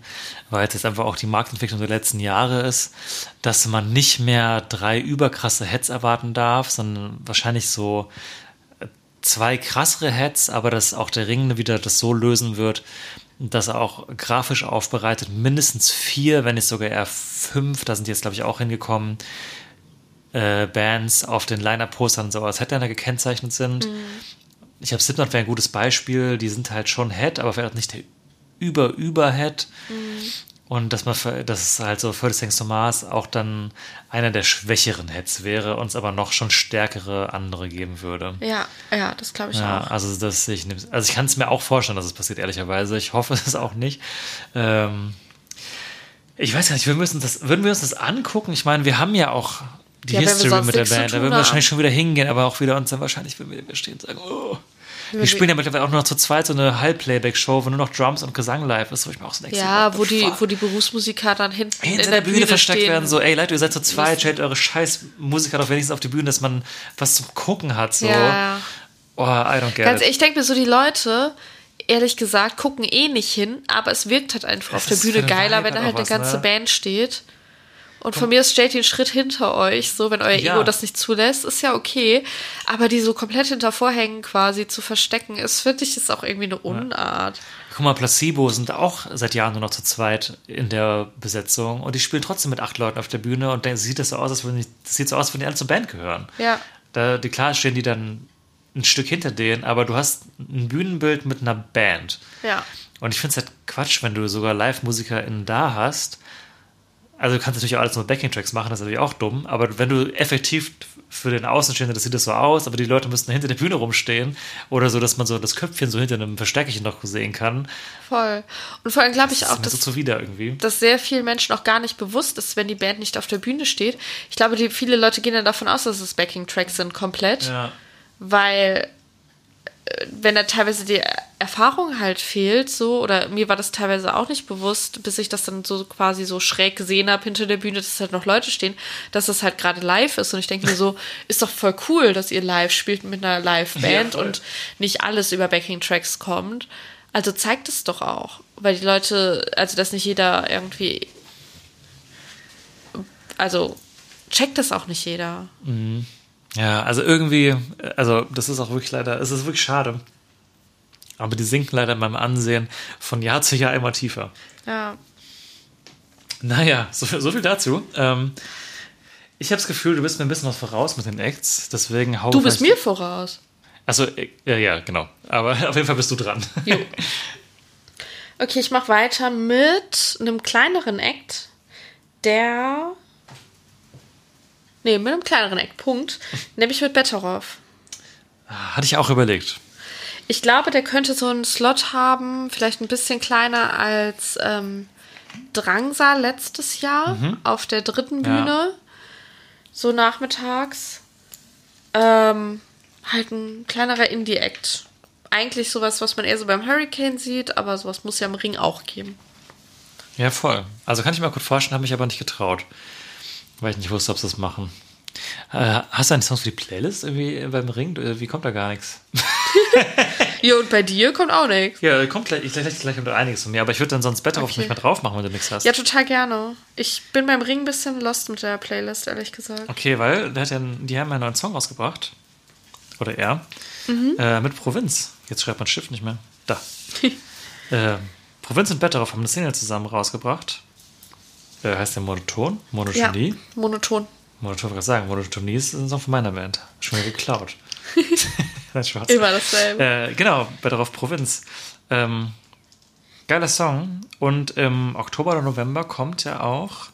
weil es jetzt einfach auch die Marktentwicklung der letzten Jahre ist, dass man nicht mehr drei überkrasse Heads erwarten darf, sondern wahrscheinlich so zwei krassere Heads, aber dass auch der Ring wieder das so lösen wird, dass er auch grafisch aufbereitet, mindestens vier, wenn nicht sogar eher fünf, da sind die jetzt, glaube ich, auch hingekommen, äh, Bands auf den Line-Up-Postern so als Headliner gekennzeichnet sind. Ich habe Slipknot wäre ein gutes Beispiel, die sind halt schon Head, aber vielleicht nicht der über-über-Head. Und dass man, für- dass es halt so für das Thomas auch dann einer der schwächeren Heads wäre, uns aber noch schon stärkere andere geben würde. Ja, ja, das glaube ich Ja, auch. also das sehe ich. Also ich kann es mir auch vorstellen, dass es passiert, ehrlicherweise. Ich hoffe es auch nicht. Ähm, ich weiß gar nicht, wir müssen das, würden wir uns das angucken? Ich meine, wir haben ja auch die Ja, History mit der Band. Da würden wir wahrscheinlich schon wieder hingehen, aber auch wieder uns dann wahrscheinlich, wenn wir wir stehen, sagen, oh. Wir spielen ja mittlerweile auch nur noch zu zweit so eine Halb-Playback-Show, wo nur noch Drums und Gesang live ist, wo ich mir auch so denke, Ja, so, wo die, wo die Berufsmusiker dann hinten hinter in der Bühne, versteckt stehen. werden, so, ey Leute, ihr seid zu zweit, stellt eure scheiß Musiker doch wenigstens auf die Bühne, dass man was zum Gucken hat, so. Ja. Oh, I don't get Ganz, it. ich denke mir so, die Leute, ehrlich gesagt, gucken eh nicht hin, aber es wirkt halt einfach auf Es der Bühne geiler, wenn da halt halt eine ganze ne? Band steht. Und von mir aus stellt ihr einen Schritt hinter euch, so wenn euer Ja. Ego das nicht zulässt, ist ja okay. Aber die so komplett hinter Vorhängen quasi zu verstecken, ist, finde ich, ist auch irgendwie eine Unart. Guck mal, Placebo sind auch seit Jahren nur noch zu zweit in der Besetzung und die spielen trotzdem mit acht Leuten auf der Bühne und dann sieht das so aus, als würden die, das sieht so aus, als würden die alle zur Band gehören. Ja. Da, die, klar stehen die dann ein Stück hinter denen, aber du hast ein Bühnenbild mit einer Band. Ja. Und ich finde es halt Quatsch, wenn du sogar Live-MusikerInnen da hast. Also du kannst natürlich auch alles nur Backing-Tracks machen, das ist natürlich auch dumm, aber wenn du effektiv für den Außenstehenden, das sieht das so aus, aber die Leute müssten hinter der Bühne rumstehen oder so, dass man so das Köpfchen so hinter einem Verstärkerchen noch sehen kann. Voll. Und vor allem glaube ich Das auch, mir so dass zuwider irgendwie. dass sehr vielen Menschen auch gar nicht bewusst ist, wenn die Band nicht auf der Bühne steht. Ich glaube, die, viele Leute gehen dann davon aus, dass es Backing-Tracks sind komplett, Ja. weil wenn da teilweise die Erfahrung halt fehlt, so, oder mir war das teilweise auch nicht bewusst, bis ich das dann so quasi so schräg gesehen habe hinter der Bühne, dass halt noch Leute stehen, dass das halt gerade live ist. Und ich denke mir so, ist doch voll cool, dass ihr live spielt mit einer Live-Band Ja, und nicht alles über Backing-Tracks kommt. Also zeigt es doch auch. Weil die Leute, also dass nicht jeder irgendwie. Also checkt das auch nicht jeder. Ja, also irgendwie, also das ist auch wirklich leider, es ist wirklich schade. Aber die sinken leider in meinem Ansehen von Jahr zu Jahr immer tiefer. Ja. Naja, so, viel- so viel dazu. Ähm, ich habe das Gefühl, du bist mir ein bisschen was voraus mit den Acts, deswegen hau Du bist mir voraus. Also, äh, ja, ja, genau. Aber auf jeden Fall bist du dran. Jo. Okay, ich mache weiter mit einem kleineren Act, der. Nee, mit einem kleineren Act, Punkt. Nämlich mit Betteroff. Hatte ich auch überlegt. Ich glaube, der könnte so einen Slot haben, vielleicht ein bisschen kleiner als ähm, Drangsal letztes Jahr auf der dritten Ja. Bühne. So nachmittags. Ähm, halt ein kleinerer Indie-Act. Eigentlich sowas, was man eher so beim Hurricane sieht, aber sowas muss ja im Ring auch geben. Ja, voll. Also kann ich mir gut vorstellen, habe mich aber nicht getraut. Weil ich nicht wusste, ob sie das machen. Äh, hast du einen Song für die Playlist irgendwie beim Ring? Äh, Wie kommt da gar nichts? Ja, und bei dir kommt auch nichts. Ja, kommt gleich, gleich, gleich kommt einiges von mir, aber ich würde dann sonst Better auf Okay. nicht mehr drauf machen, wenn du nichts hast. Ja, total gerne. Ich bin beim Ring ein bisschen lost mit der Playlist, ehrlich gesagt. Okay, weil der hat ja, die haben ja einen neuen Song rausgebracht. Oder er. Mhm. Äh, mit Provinz. Jetzt schreibt man Schiff nicht mehr. Da. äh, Provinz und Betteroff haben eine Single zusammen rausgebracht. Äh, heißt der Monoton? Ja, Monotonie? monoton. Monoton, was sagen. Monotonie ist ein Song von meiner Band. Schon wieder geklaut. Nein, Spaß. Immer dasselbe. Äh, genau, Betteroff Provinz. Ähm, geiler Song. Und im Oktober oder November kommt ja auch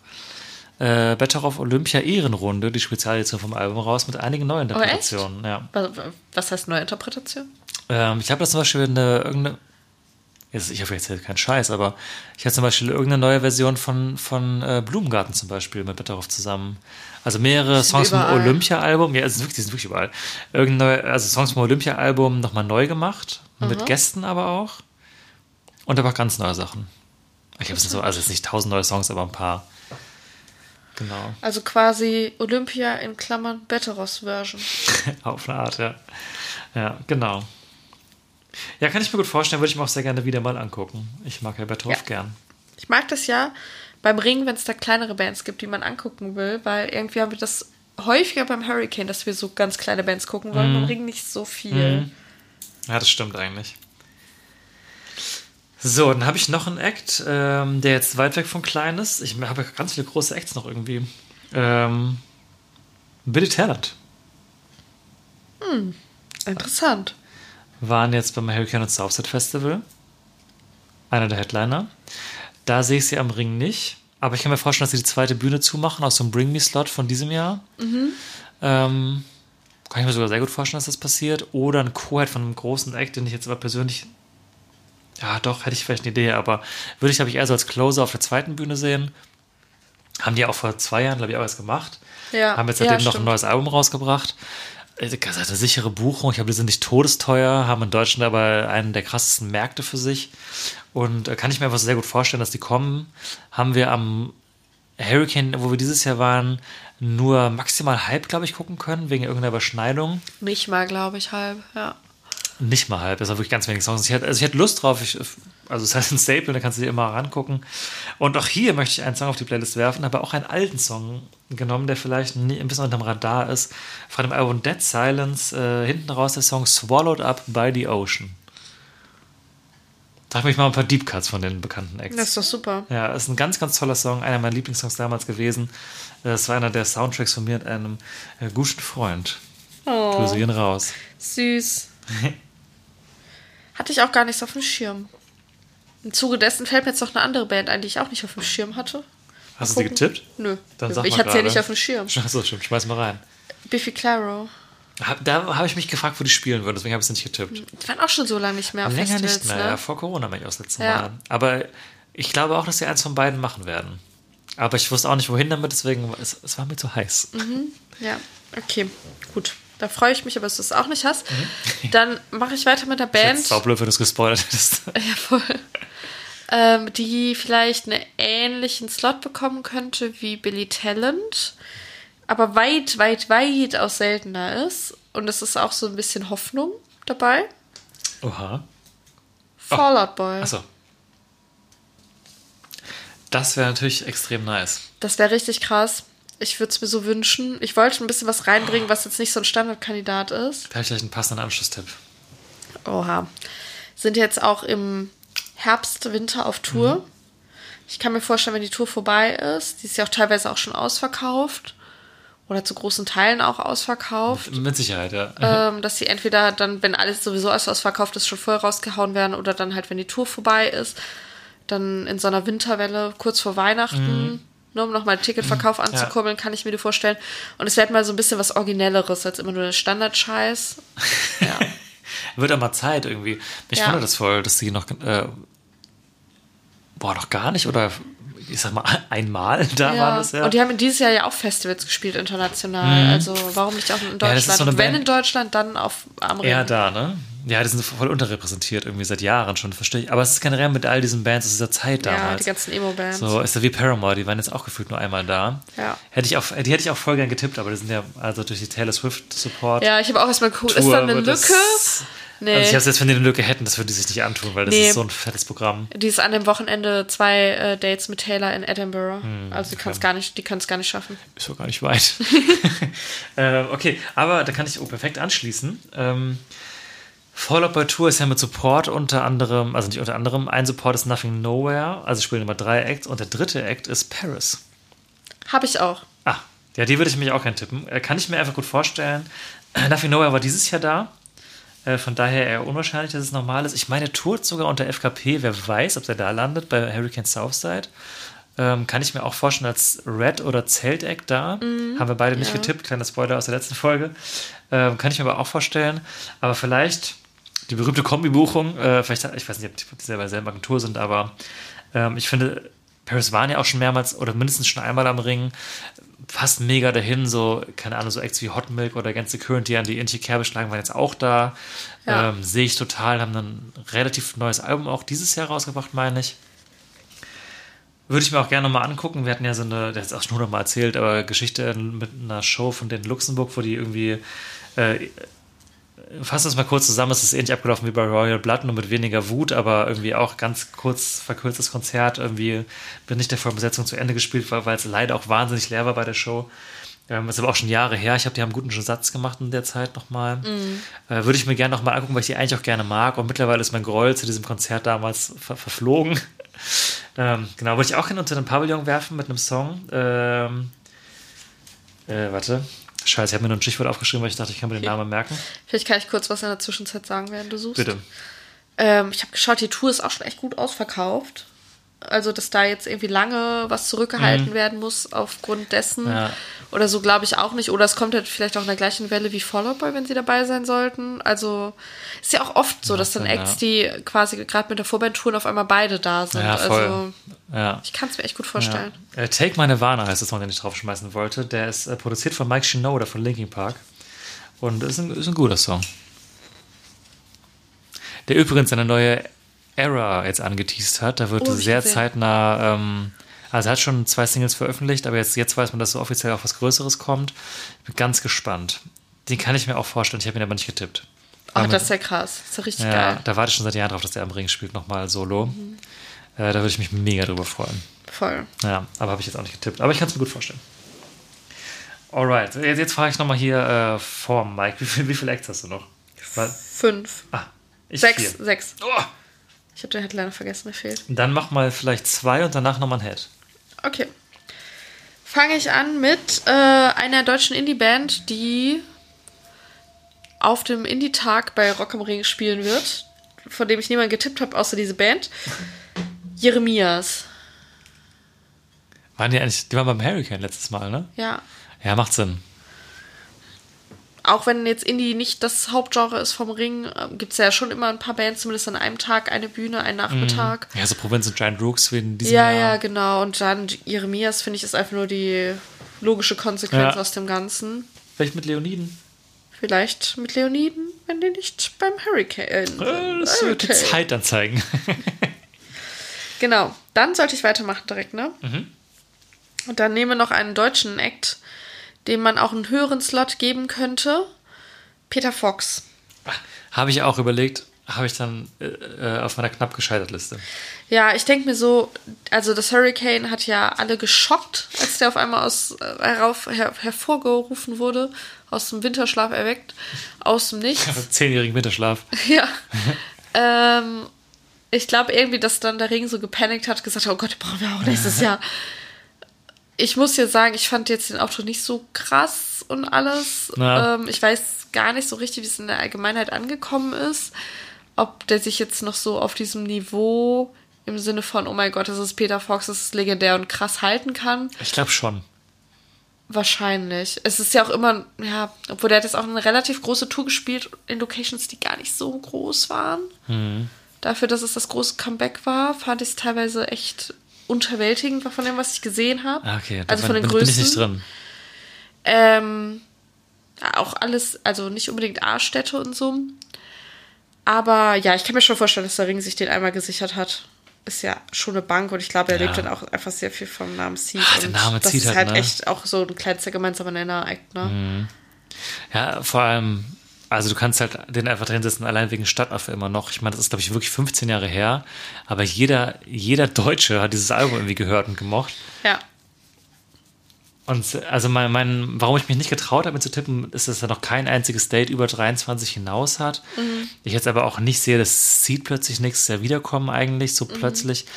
äh, Betteroff Olympia Ehrenrunde, die Spezialedition vom Album raus, mit einigen neuen Oh? Interpretationen. ja. Was, was heißt Neuinterpretation? Ähm, ich habe da zum Beispiel eine irgendeine. Jetzt, ich hoffe, jetzt keinen Scheiß, aber ich habe zum Beispiel irgendeine neue Version von, von äh, Blumengarten zum Beispiel mit Betteroff zusammen. Also mehrere Songs vom. Olympia-Album, ja, wirklich, die sind wirklich überall. Irgendeine, also Songs vom Olympia-Album nochmal neu gemacht, mit Gästen aber auch. Und aber ganz neue Sachen. Ich habe so, also jetzt nicht tausend neue Songs, aber ein paar. Genau. Also quasi Olympia in Klammern Betteros-Version. Auf eine Art, ja. Ja, genau. Ja, kann ich mir gut vorstellen, würde ich mir auch sehr gerne wieder mal angucken. Ich mag ja Betteroff Ja. gern. Ich mag das ja beim Ring, wenn es da kleinere Bands gibt, die man angucken will, weil irgendwie haben wir das häufiger beim Hurricane, dass wir so ganz kleine Bands gucken wollen, beim Ring nicht so viel. Ja, das stimmt eigentlich. So, dann habe ich noch einen Act, ähm, der jetzt weit weg von klein ist. Ich habe ganz viele große Acts noch irgendwie. Ähm, Billy Talent Interessant. Waren jetzt beim Hurricane und Southside Festival. Einer der Headliner. Da sehe ich sie am Ring nicht. Aber ich kann mir vorstellen, dass sie die zweite Bühne zumachen aus so einem Bring Me Slot von diesem Jahr. Ähm, kann ich mir sogar sehr gut vorstellen, dass das passiert. Oder ein Co-Head von einem großen Act, den ich jetzt aber persönlich. Ja, doch, hätte ich vielleicht eine Idee, aber würde ich, glaube ich, eher so als Closer auf der zweiten Bühne sehen. Haben die auch vor zwei Jahren, glaube ich, auch was gemacht. Ja, Haben jetzt ja, seitdem noch ein neues Album rausgebracht. Eine sichere Buchung. Ich glaube, die sind nicht todesteuer, haben in Deutschland aber einen der krassesten Märkte für sich. Und äh, kann ich mir einfach sehr gut vorstellen, dass die kommen. Haben wir am Hurricane, wo wir dieses Jahr waren, nur maximal halb, glaube ich, gucken können, wegen irgendeiner Überschneidung. Nicht mal, glaube ich, halb. Ja. Nicht mal halb, das war wirklich ganz wenig Songs. Ich hatte, also ich hatte Lust drauf, ich, also es ist halt ein Staple, da kannst du dir immer rangucken. Und auch hier möchte ich einen Song auf die Playlist werfen, aber auch einen alten Song genommen, der vielleicht nie, ein bisschen unterm Radar ist. Von dem Album Dead Silence, äh, hinten raus der Song Swallowed Up by the Ocean. Da habe ich mal ein paar Deep Cuts von den bekannten Acts. Das ist doch super. Ja, ist ein ganz, ganz toller Song, einer meiner Lieblingssongs damals gewesen. Es war einer der Soundtracks von mir und einem äh, guten Freund. Oh, Grüße gehen raus. süß. Hatte ich auch gar nicht so auf dem Schirm. Im Zuge dessen fällt mir jetzt noch eine andere Band ein, die ich auch nicht auf dem Schirm hatte. Hast du sie getippt? Nö. Dann sag ich hatte sie ja nicht auf dem Schirm. Achso, stimmt, schmeiß mal rein. Biffy Claro. Hab, da habe ich mich gefragt, wo die spielen würden, deswegen habe ich es nicht getippt. Die waren auch schon so lange nicht mehr auf Länger Festivals, nicht mehr, ne? ja, vor Corona bin ich auch das letzte Ja. Mal. Aber ich glaube auch, dass sie eins von beiden machen werden. Aber ich wusste auch nicht, wohin damit, deswegen, es, es war mir zu heiß. Ja, okay, gut. Da freue ich mich, aber dass du es auch nicht hast. Mhm. Dann mache ich weiter mit der Ich Band. es saublöd, wenn du es gespoilert hättest. Ja, voll. Ähm, die vielleicht einen ähnlichen Slot bekommen könnte wie Billy Talent, aber weit, weit, weit aus seltener ist. Und es ist auch so ein bisschen Hoffnung dabei. Oha. Fallout Boy. Achso. Das wäre natürlich extrem nice. Das wäre richtig krass. Ich würde es mir so wünschen. Ich wollte ein bisschen was reinbringen, was jetzt nicht so ein Standardkandidat ist. Da habe ich gleich einen passenden Anschlusstipp. Oha. Sind jetzt auch im Herbst, Winter auf Tour. Mhm. Ich kann mir vorstellen, wenn die Tour vorbei ist, die ist ja auch teilweise auch schon ausverkauft oder zu großen Teilen auch ausverkauft, Mit Sicherheit, ja. ähm, dass sie entweder dann, wenn alles sowieso alles ausverkauft ist, schon vorher rausgehauen werden oder dann halt, wenn die Tour vorbei ist, dann in so einer Winterwelle kurz vor Weihnachten, ne, um nochmal Ticketverkauf anzukurbeln, kann ich mir vorstellen. Und es wird mal so ein bisschen was Originelleres als immer nur der Standardscheiß. Ja. Wird aber Zeit irgendwie. Mich Ja. wundert das voll, dass die noch. Äh, boah, noch gar nicht oder ich sag mal einmal da waren das ja. Und die haben dieses Jahr ja auch Festivals gespielt international. Also warum nicht auch in Deutschland? Mhm. ist so Wenn Band- in Deutschland, dann auf am Eher Ring. da, ne? Ja, die sind voll unterrepräsentiert irgendwie seit Jahren schon, verstehe ich. Aber es ist generell mit all diesen Bands aus dieser Zeit Ja, damals. die ganzen Emo-Bands. So, ist ja wie Paramore, die waren jetzt auch gefühlt nur einmal da. Ja. Hätte ich auch, die hätte ich auch voll gern getippt, aber die sind ja also durch die Taylor Swift Support. Ja, ich habe auch erstmal geguckt, ist da eine Lücke? Das- Nee. Also ich habe jetzt, wenn die eine Lücke hätten, das würde die sich nicht antun, weil das Nee. ist so ein fettes Programm. die ist an dem Wochenende zwei äh, Dates mit Taylor in Edinburgh. Hm, also die kann es gar nicht, die können es gar nicht schaffen. Ist doch gar nicht weit. äh, okay, aber da kann ich oh, perfekt anschließen. Ähm, Fallout Boy Tour ist ja mit Support unter anderem, also nicht unter anderem, ein Support ist Nothing Nowhere, also spielen immer drei Acts und der dritte Act ist Paris. Habe ich auch. Ah, ja, die würde ich mich auch gerne tippen. Äh, Kann ich mir einfach gut vorstellen. Nothing Nowhere war dieses Jahr da. Äh, Von daher eher unwahrscheinlich, dass es normal ist. Ich meine, er tourt sogar unter FKP. Wer weiß, ob der da landet bei Hurricane Southside. Ähm, kann ich mir auch vorstellen als Red oder Zelteck da. Haben wir beide nicht ja. getippt. Kleiner Spoiler aus der letzten Folge. Ähm, kann ich mir aber auch vorstellen. Aber vielleicht die berühmte Kombi-Buchung. Äh, vielleicht, ich weiß nicht, ob die, selber selber Agentur sind, aber ähm, ich finde, Paris waren ja auch schon mehrmals oder mindestens schon einmal am Ring. Fast mega dahin, so, keine Ahnung, so Acts wie Hot Milk oder the Current, die an die ähnliche Kerbe schlagen, waren jetzt auch da. Ja. Ähm, Sehe ich total, haben ein relativ neues Album auch dieses Jahr rausgebracht, meine ich. Würde ich mir auch gerne nochmal angucken. Wir hatten ja so eine, der hat es auch schon hundertmal erzählt, aber Geschichte mit einer Show von den Luxemburg, wo die irgendwie äh, fassen wir es mal kurz zusammen, es ist ähnlich abgelaufen wie bei Royal Blood, nur mit weniger Wut, aber irgendwie auch ganz kurz verkürztes Konzert. Irgendwie bin nicht der vollen Besetzung zu Ende gespielt, weil es leider auch wahnsinnig leer war bei der Show. Ähm, das ist aber auch schon Jahre her. Ich habe die haben einen guten Satz gemacht in der Zeit nochmal. Äh, Würde ich mir gerne nochmal angucken, weil ich die eigentlich auch gerne mag. Und mittlerweile ist mein Groll zu diesem Konzert damals ver verflogen. ähm, genau, wollte ich auch gerne unter den Pavillon werfen mit einem Song. Ähm, äh, warte. Scheiße, ich habe mir nur ein Stichwort aufgeschrieben, weil ich dachte, ich kann mir den Namen merken. Vielleicht kann ich kurz was in der Zwischenzeit sagen, während du suchst. Bitte. Ähm, ich habe geschaut, die Tour ist auch schon echt gut ausverkauft. Also, dass da jetzt irgendwie lange was zurückgehalten werden muss aufgrund dessen. Mhm. Ja. Oder so glaube ich auch nicht. Oder es kommt halt vielleicht auch in der gleichen Welle wie Fall Out Boy, wenn sie dabei sein sollten. Also ist ja auch oft so, dass dann Acts, die quasi gerade mit der Vorband-Touren auf einmal beide da sind. Ja, voll. Also Ja. ich kann es mir echt gut vorstellen. Ja. Äh, Take My Nirvana heißt das Song, den ich draufschmeißen wollte. Der ist äh, produziert von Mike Shinoda von Linkin Park. Und ist ein, ist ein guter Song. Der übrigens seine neue Era jetzt angeteased hat. Da wird Oh, sehr zeitnah, ähm, also er hat schon zwei Singles veröffentlicht, aber jetzt, jetzt weiß man, dass so offiziell auch was Größeres kommt. Ich bin ganz gespannt. Den kann ich mir auch vorstellen. Ich habe ihn aber nicht getippt. Ach, das ist ja krass. Das ist ja richtig ja, geil. da warte ich schon seit Jahren drauf, dass der am Ring spielt, nochmal solo. Mhm. Äh, da würde ich mich mega drüber freuen. Voll. Ja, aber habe ich jetzt auch nicht getippt. Aber ich kann es mir gut vorstellen. Alright, jetzt, jetzt frage ich nochmal hier äh, vor Mike. Wie, viel, wie viele Acts hast du noch? Weil, Fünf. ah, ich Sechs. vier. Sechs. Oh, Ich habe den Headliner vergessen, mir fehlt. dann mach mal vielleicht zwei und danach nochmal ein Head. Okay. Fange ich an mit äh, einer deutschen Indie-Band, die auf dem Indie-Tag bei Rock am Ring spielen wird, von dem ich niemand getippt habe, außer diese Band. Jeremias. Waren die eigentlich, die waren beim Hurricane letztes Mal, ne? Ja. Ja, macht Sinn. Auch wenn jetzt Indie nicht das Hauptgenre ist vom Ring, gibt es ja schon immer ein paar Bands, zumindest an einem Tag eine Bühne, einen Nachmittag. Ja, so Provinz und Giant Rooks wie in diesem Ja, Jahr. ja, genau. Und dann Jeremias, finde ich, ist einfach nur die logische Konsequenz Ja. aus dem Ganzen. Vielleicht mit Leoniden. Vielleicht mit Leoniden, wenn die nicht beim Hurricane. Äh, das wird die Hurricane. Zeit dann zeigen. Genau. Dann sollte ich weitermachen direkt, ne? Und dann nehmen wir noch einen deutschen Act, dem man auch einen höheren Slot geben könnte. Peter Fox. Habe ich auch überlegt, habe ich dann äh, äh, auf meiner knapp gescheitert Liste. Ja, ich denke mir so, also das Hurricane hat ja alle geschockt, als der auf einmal aus äh, herauf, her, hervorgerufen wurde, aus dem Winterschlaf erweckt, aus dem Nichts. Zehnjährigen Winterschlaf. Ja. ähm, ich glaube irgendwie, dass dann der Ring so gepanikt hat, gesagt oh Gott, brauchen wir auch nächstes Jahr. Ich muss jetzt sagen, ich fand jetzt den Auftritt nicht so krass und alles. Ähm, ich weiß gar nicht so richtig, wie es in der Allgemeinheit angekommen ist. Ob der sich jetzt noch so auf diesem Niveau im Sinne von, oh mein Gott, das ist Peter Fox, das ist legendär und krass halten kann. Ich glaube schon. Wahrscheinlich. Es ist ja auch immer, ja, obwohl der hat jetzt auch eine relativ große Tour gespielt in Locations, die gar nicht so groß waren. Mhm. Dafür, dass es das große Comeback war, fand ich es teilweise echt unterwältigend von dem, was ich gesehen habe. Ah, Okay, also von den bin, größten. bin ich nicht drin. Ähm, auch alles, also nicht unbedingt A-Städte und so. Aber ja, ich kann mir schon vorstellen, dass der Ring sich den einmal gesichert hat. Ist ja schon eine Bank und ich glaube, er Ja. lebt dann auch einfach sehr viel vom Namen Seed. Ah, der Name das zieht ist halt, halt ne? Mhm. echt auch so ein kleinster gemeinsamer Nenner-Act, ne? Ja, vor allem, also du kannst halt den einfach drin setzen, allein wegen Stadtaffe immer noch. Ich meine, das ist, glaube ich, wirklich 15 Jahre her. Aber jeder, jeder Deutsche hat dieses Album irgendwie gehört und gemocht. Ja. Und also mein, mein, warum ich mich nicht getraut habe, ihn zu tippen, ist, dass er noch kein einziges Date über 23 hinaus hat. Ich jetzt aber auch nicht sehe, dass Seed plötzlich nächstes Jahr wiederkommen, eigentlich, so plötzlich.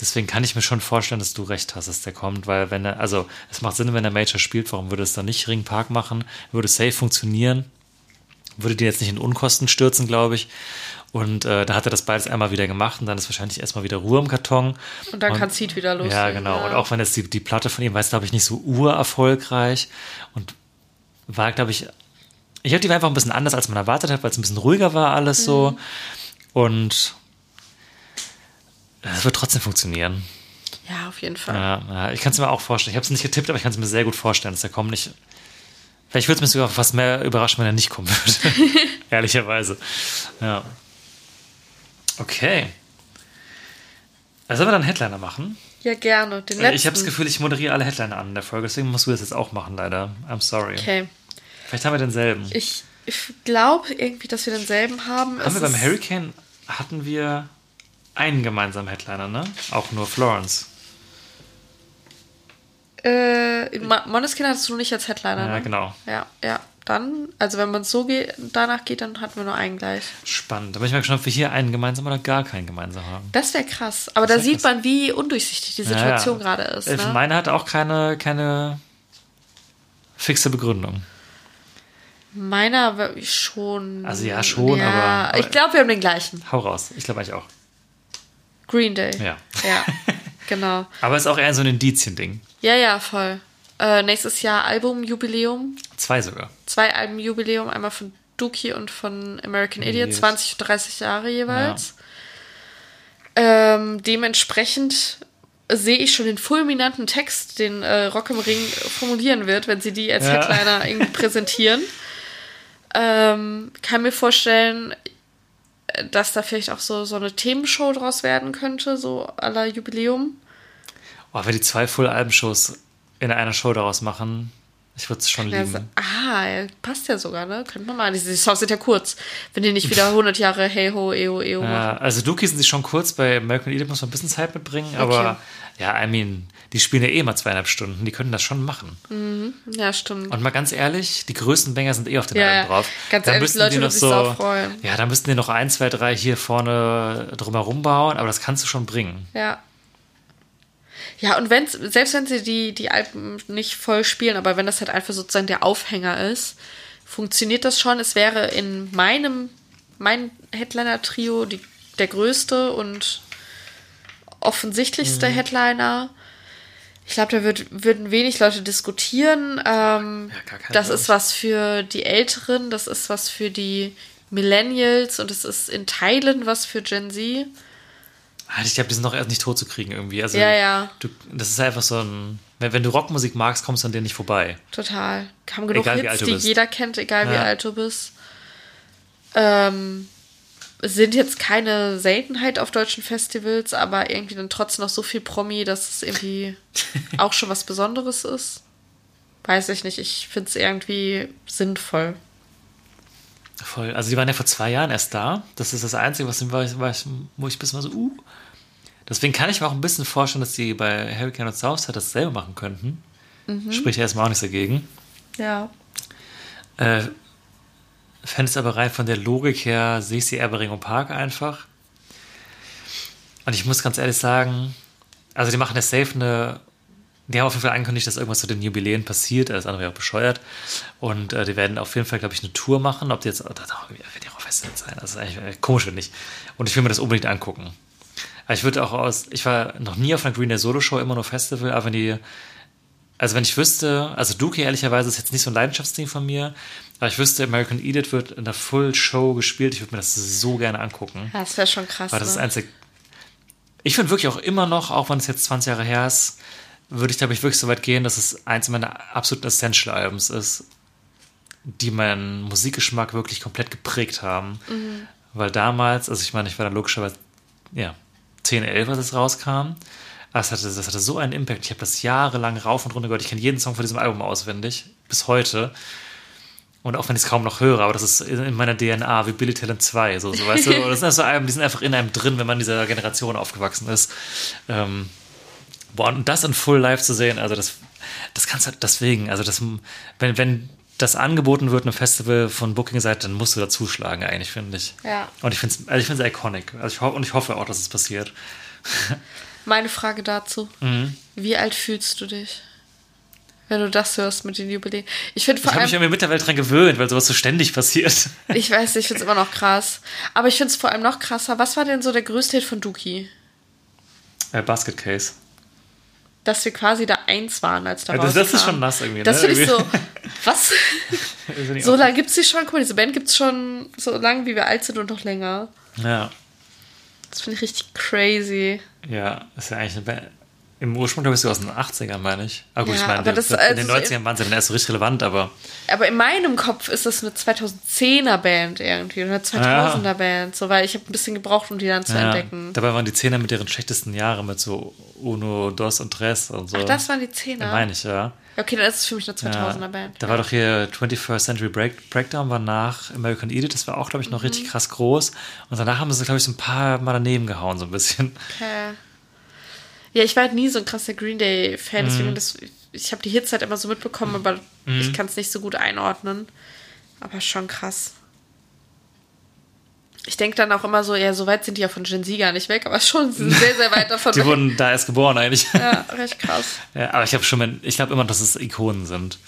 Deswegen kann ich mir schon vorstellen, dass du recht hast, dass der kommt, weil wenn er, also es macht Sinn, wenn der Major spielt, warum würde es dann nicht Ring Park machen? Würde safe funktionieren. Würde die jetzt nicht in Unkosten stürzen, glaube ich. Und äh, da hat er das beides einmal wieder gemacht und dann ist wahrscheinlich erstmal wieder Ruhe im Karton. Und dann kann Seed wieder loslegen. Ja, genau. Und auch wenn jetzt die, die Platte von ihm war, glaube ich, nicht so urerfolgreich und war, glaube ich, ich habe die war einfach ein bisschen anders, als man erwartet hat, weil es ein bisschen ruhiger war alles so. Und es wird trotzdem funktionieren. Ja, auf jeden Fall. Ja, ja, ich kann es mir auch vorstellen. Ich habe es nicht getippt, aber ich kann es mir sehr gut vorstellen, dass er kommt. Nicht. Vielleicht würde es mich sogar fast mehr überraschen, wenn er nicht kommen würde. Ehrlicherweise. Ja. Okay. Also sollen wir dann Headliner machen? Ja, gerne. Den letzten. Ich habe das Gefühl, ich moderiere alle Headliner an in der Folge, deswegen musst du das jetzt auch machen, leider. I'm sorry. Okay. Vielleicht haben wir denselben. Ich, ich glaube irgendwie, dass wir denselben haben. haben wir beim Hurricane hatten wir einen gemeinsamen Headliner, ne? Auch nur Florence. Äh, Måneskin hattest du nicht als Headliner, Ja, ne? genau. Ja, ja. Dann, also wenn man so geht, danach geht, dann hatten wir nur einen gleich. Spannend. Da bin ich mal gespannt, ob wir hier einen gemeinsam oder gar keinen gemeinsam haben. Das wäre krass. Aber da wär sieht krass. man, wie undurchsichtig die Situation gerade ist. Ne? Meine hat auch keine, keine fixe Begründung. Meiner schon. Also ja, schon, ja, aber- Ich glaube, wir haben den gleichen. Hau raus. Ich glaube eigentlich auch. Green Day. Ja. Ja, genau. Aber es ist auch eher so ein Indizien-Ding. Ja, ja, voll. Äh, nächstes Jahr Albumjubiläum. Zwei sogar. Zwei Albenjubiläum, einmal von Dookie und von American Idiot, Yes. 20 und 30 Jahre jeweils. Ähm, dementsprechend sehe ich schon den fulminanten Text, den äh, Rock im Ring formulieren wird, wenn sie die als Ja. Headliner irgendwie präsentieren. Ähm, kann mir vorstellen, dass da vielleicht auch so, so eine Themenshow draus werden könnte, so aller Jubiläum. Oh, wenn die zwei Full-Album-Shows in einer Show daraus machen, ich würde es schon Ja, lieben. so, ah, ja, passt ja sogar, ne? Könnte man mal. Die, die Songs sind ja kurz. Wenn die nicht wieder 100 Jahre Hey Ho, Eo, Eo machen. Ja, also Dookie sind sie schon kurz, bei American Idiot muss man ein bisschen Zeit mitbringen, aber ja, I mean, die spielen ja eh mal zweieinhalb Stunden, die können das schon machen. Ja, stimmt. Und mal ganz ehrlich, die größten Banger sind eh auf den Ja, Alben ja. drauf. Ganz Da ehrlich, Leute die noch sich so, sau freuen. ja, da müssten die noch ein, zwei, drei hier vorne drumherum bauen, aber das kannst du schon bringen. Ja. Ja, und wenn's, selbst wenn sie die, die Alben nicht voll spielen, aber wenn das halt einfach sozusagen der Aufhänger ist, funktioniert das schon. Es wäre in meinem, mein Headliner-Trio der größte und offensichtlichste Mhm. Headliner. Ich glaube, da wird, würden wenig Leute diskutieren. Ähm, Ja, das glaub ist was für die Älteren, das ist was für die Millennials und es ist in Teilen was für Gen Z. Halt, Ich glaube, die sind noch erst nicht tot zu kriegen irgendwie. Also, Ja, ja. Du, das ist einfach so ein. Wenn, wenn du Rockmusik magst, kommst du an denen nicht vorbei. Total. Haben genug Egal, wie Hits, die jeder kennt, egal wie Ja. alt du bist. Ähm, sind jetzt keine Seltenheit auf deutschen Festivals, aber irgendwie dann trotzdem noch so viel Promi, dass es irgendwie auch schon was Besonderes ist. Weiß ich nicht. Ich finde es irgendwie sinnvoll. Voll. Also die waren ja vor zwei Jahren erst da. Das ist das Einzige, was was- was- wo ich ein bisschen mal so, uh. Deswegen kann ich mir auch ein bisschen vorstellen, dass die bei Hurricane und Southside dasselbe machen könnten. Spricht ja erstmal auch nichts dagegen. Ja. Äh, Fände es aber rein von der Logik her, sehe ich sie eher bei Ringo Park einfach. Und ich muss ganz ehrlich sagen, also die machen ja safe eine. Die haben auf jeden Fall angekündigt, dass irgendwas zu den Jubiläen passiert. Alles andere wäre auch bescheuert. Und äh, die werden auf jeden Fall, glaube ich, eine Tour machen. Ob die jetzt. Das wird ja auch Festival sein. Das ist eigentlich äh, komisch, finde ich. Und ich will mir das unbedingt angucken. Aber ich würde auch aus. Ich war noch nie auf einer Green Day Solo Show, immer nur Festival. Aber wenn die. Also wenn ich wüsste, also Dookie ehrlicherweise ist jetzt nicht so ein Leidenschaftsding von mir, aber ich wüsste, American Idiot wird in der Full Show gespielt, ich würde mir das so gerne angucken. Das wäre schon krass. Weil das ist ne? einzig. Ich finde wirklich auch immer noch, auch wenn es jetzt 20 Jahre her ist, würde ich, glaube ich, wirklich so weit gehen, dass es eins meiner absoluten Essential-Albums ist, die meinen Musikgeschmack wirklich komplett geprägt haben. Mhm. Weil damals, also ich meine, ich war da logischerweise, ja, 10, 11, als es rauskam. Aber es hatte, das hatte so einen Impact. Ich habe das jahrelang rauf und runter gehört. Ich kenne jeden Song von diesem Album auswendig, bis heute. Und auch wenn ich es kaum noch höre, aber das ist in meiner DNA, wie Billy Talent 2, so, so weißt du, das sind so Alben, die sind einfach in einem drin, wenn man in dieser Generation aufgewachsen ist. Ähm, boah, und das in Full Live zu sehen, also das, das kannst du halt deswegen, also das, wenn, wenn das angeboten wird, ein Festival von Booking-Seite, dann musst du da zuschlagen, eigentlich, finde ich. Ja. Und ich finde es also ich find's iconic. Also ich und ich hoffe auch, dass es passiert. Meine Frage dazu. Mhm. Wie alt fühlst du dich? Wenn du das hörst mit den Jubiläen. Ich finde Ich habe mich irgendwie mittlerweile dran gewöhnt, weil sowas so ständig passiert. Ich weiß ich finde es immer noch krass. Aber ich finde es vor allem noch krasser. Was war denn so der größte Hit von Dookie? Äh, Basket Case. Dass wir quasi da eins waren, als da Ja, das, das ist schon nass irgendwie. Das ne? finde ich so. Was? So lange gibt es sie schon? Guck mal, diese Band gibt es schon so lange, wie wir alt sind und noch länger. Ja, Das finde ich richtig crazy. ja, ist ja eigentlich eine Band. Im Ursprung, glaube ich, so aus den 80ern, meine ich. Aber gut, Ja, ich meine, das- in den also so 90ern waren sie dann erst so richtig relevant, aber Aber in meinem Kopf ist das eine 2010er Band irgendwie oder eine 2000er Band, so weil ich habe ein bisschen gebraucht, um die dann zu ja, entdecken. dabei waren die Zehner mit ihren schlechtesten Jahren mit so Uno, Dos und Tres und so. Ach, das waren die 10er. Meine ich, ja. Okay, dann ist es für mich eine Ja, 2000er Band. Da war doch hier 21st Century Break, Breakdown war nach American Idiot, das war auch, glaube ich, noch Mhm. richtig krass groß. Und danach haben sie, glaube ich, so ein paar Mal daneben gehauen, so ein bisschen. Okay. Ja, ich war halt nie so ein krasser Green Day-Fan, Mhm. deswegen das, ich habe die Hits halt immer so mitbekommen, aber Mhm. ich kann es nicht so gut einordnen. Aber schon krass. Ich denke dann auch immer so, ja, so weit sind die ja von Gen Z gar nicht weg, aber schon sehr, sehr weit davon Die weg. wurden da erst geboren eigentlich. Ja, recht krass. Ja, aber ich glaube schon, ich glaube immer, dass es Ikonen sind.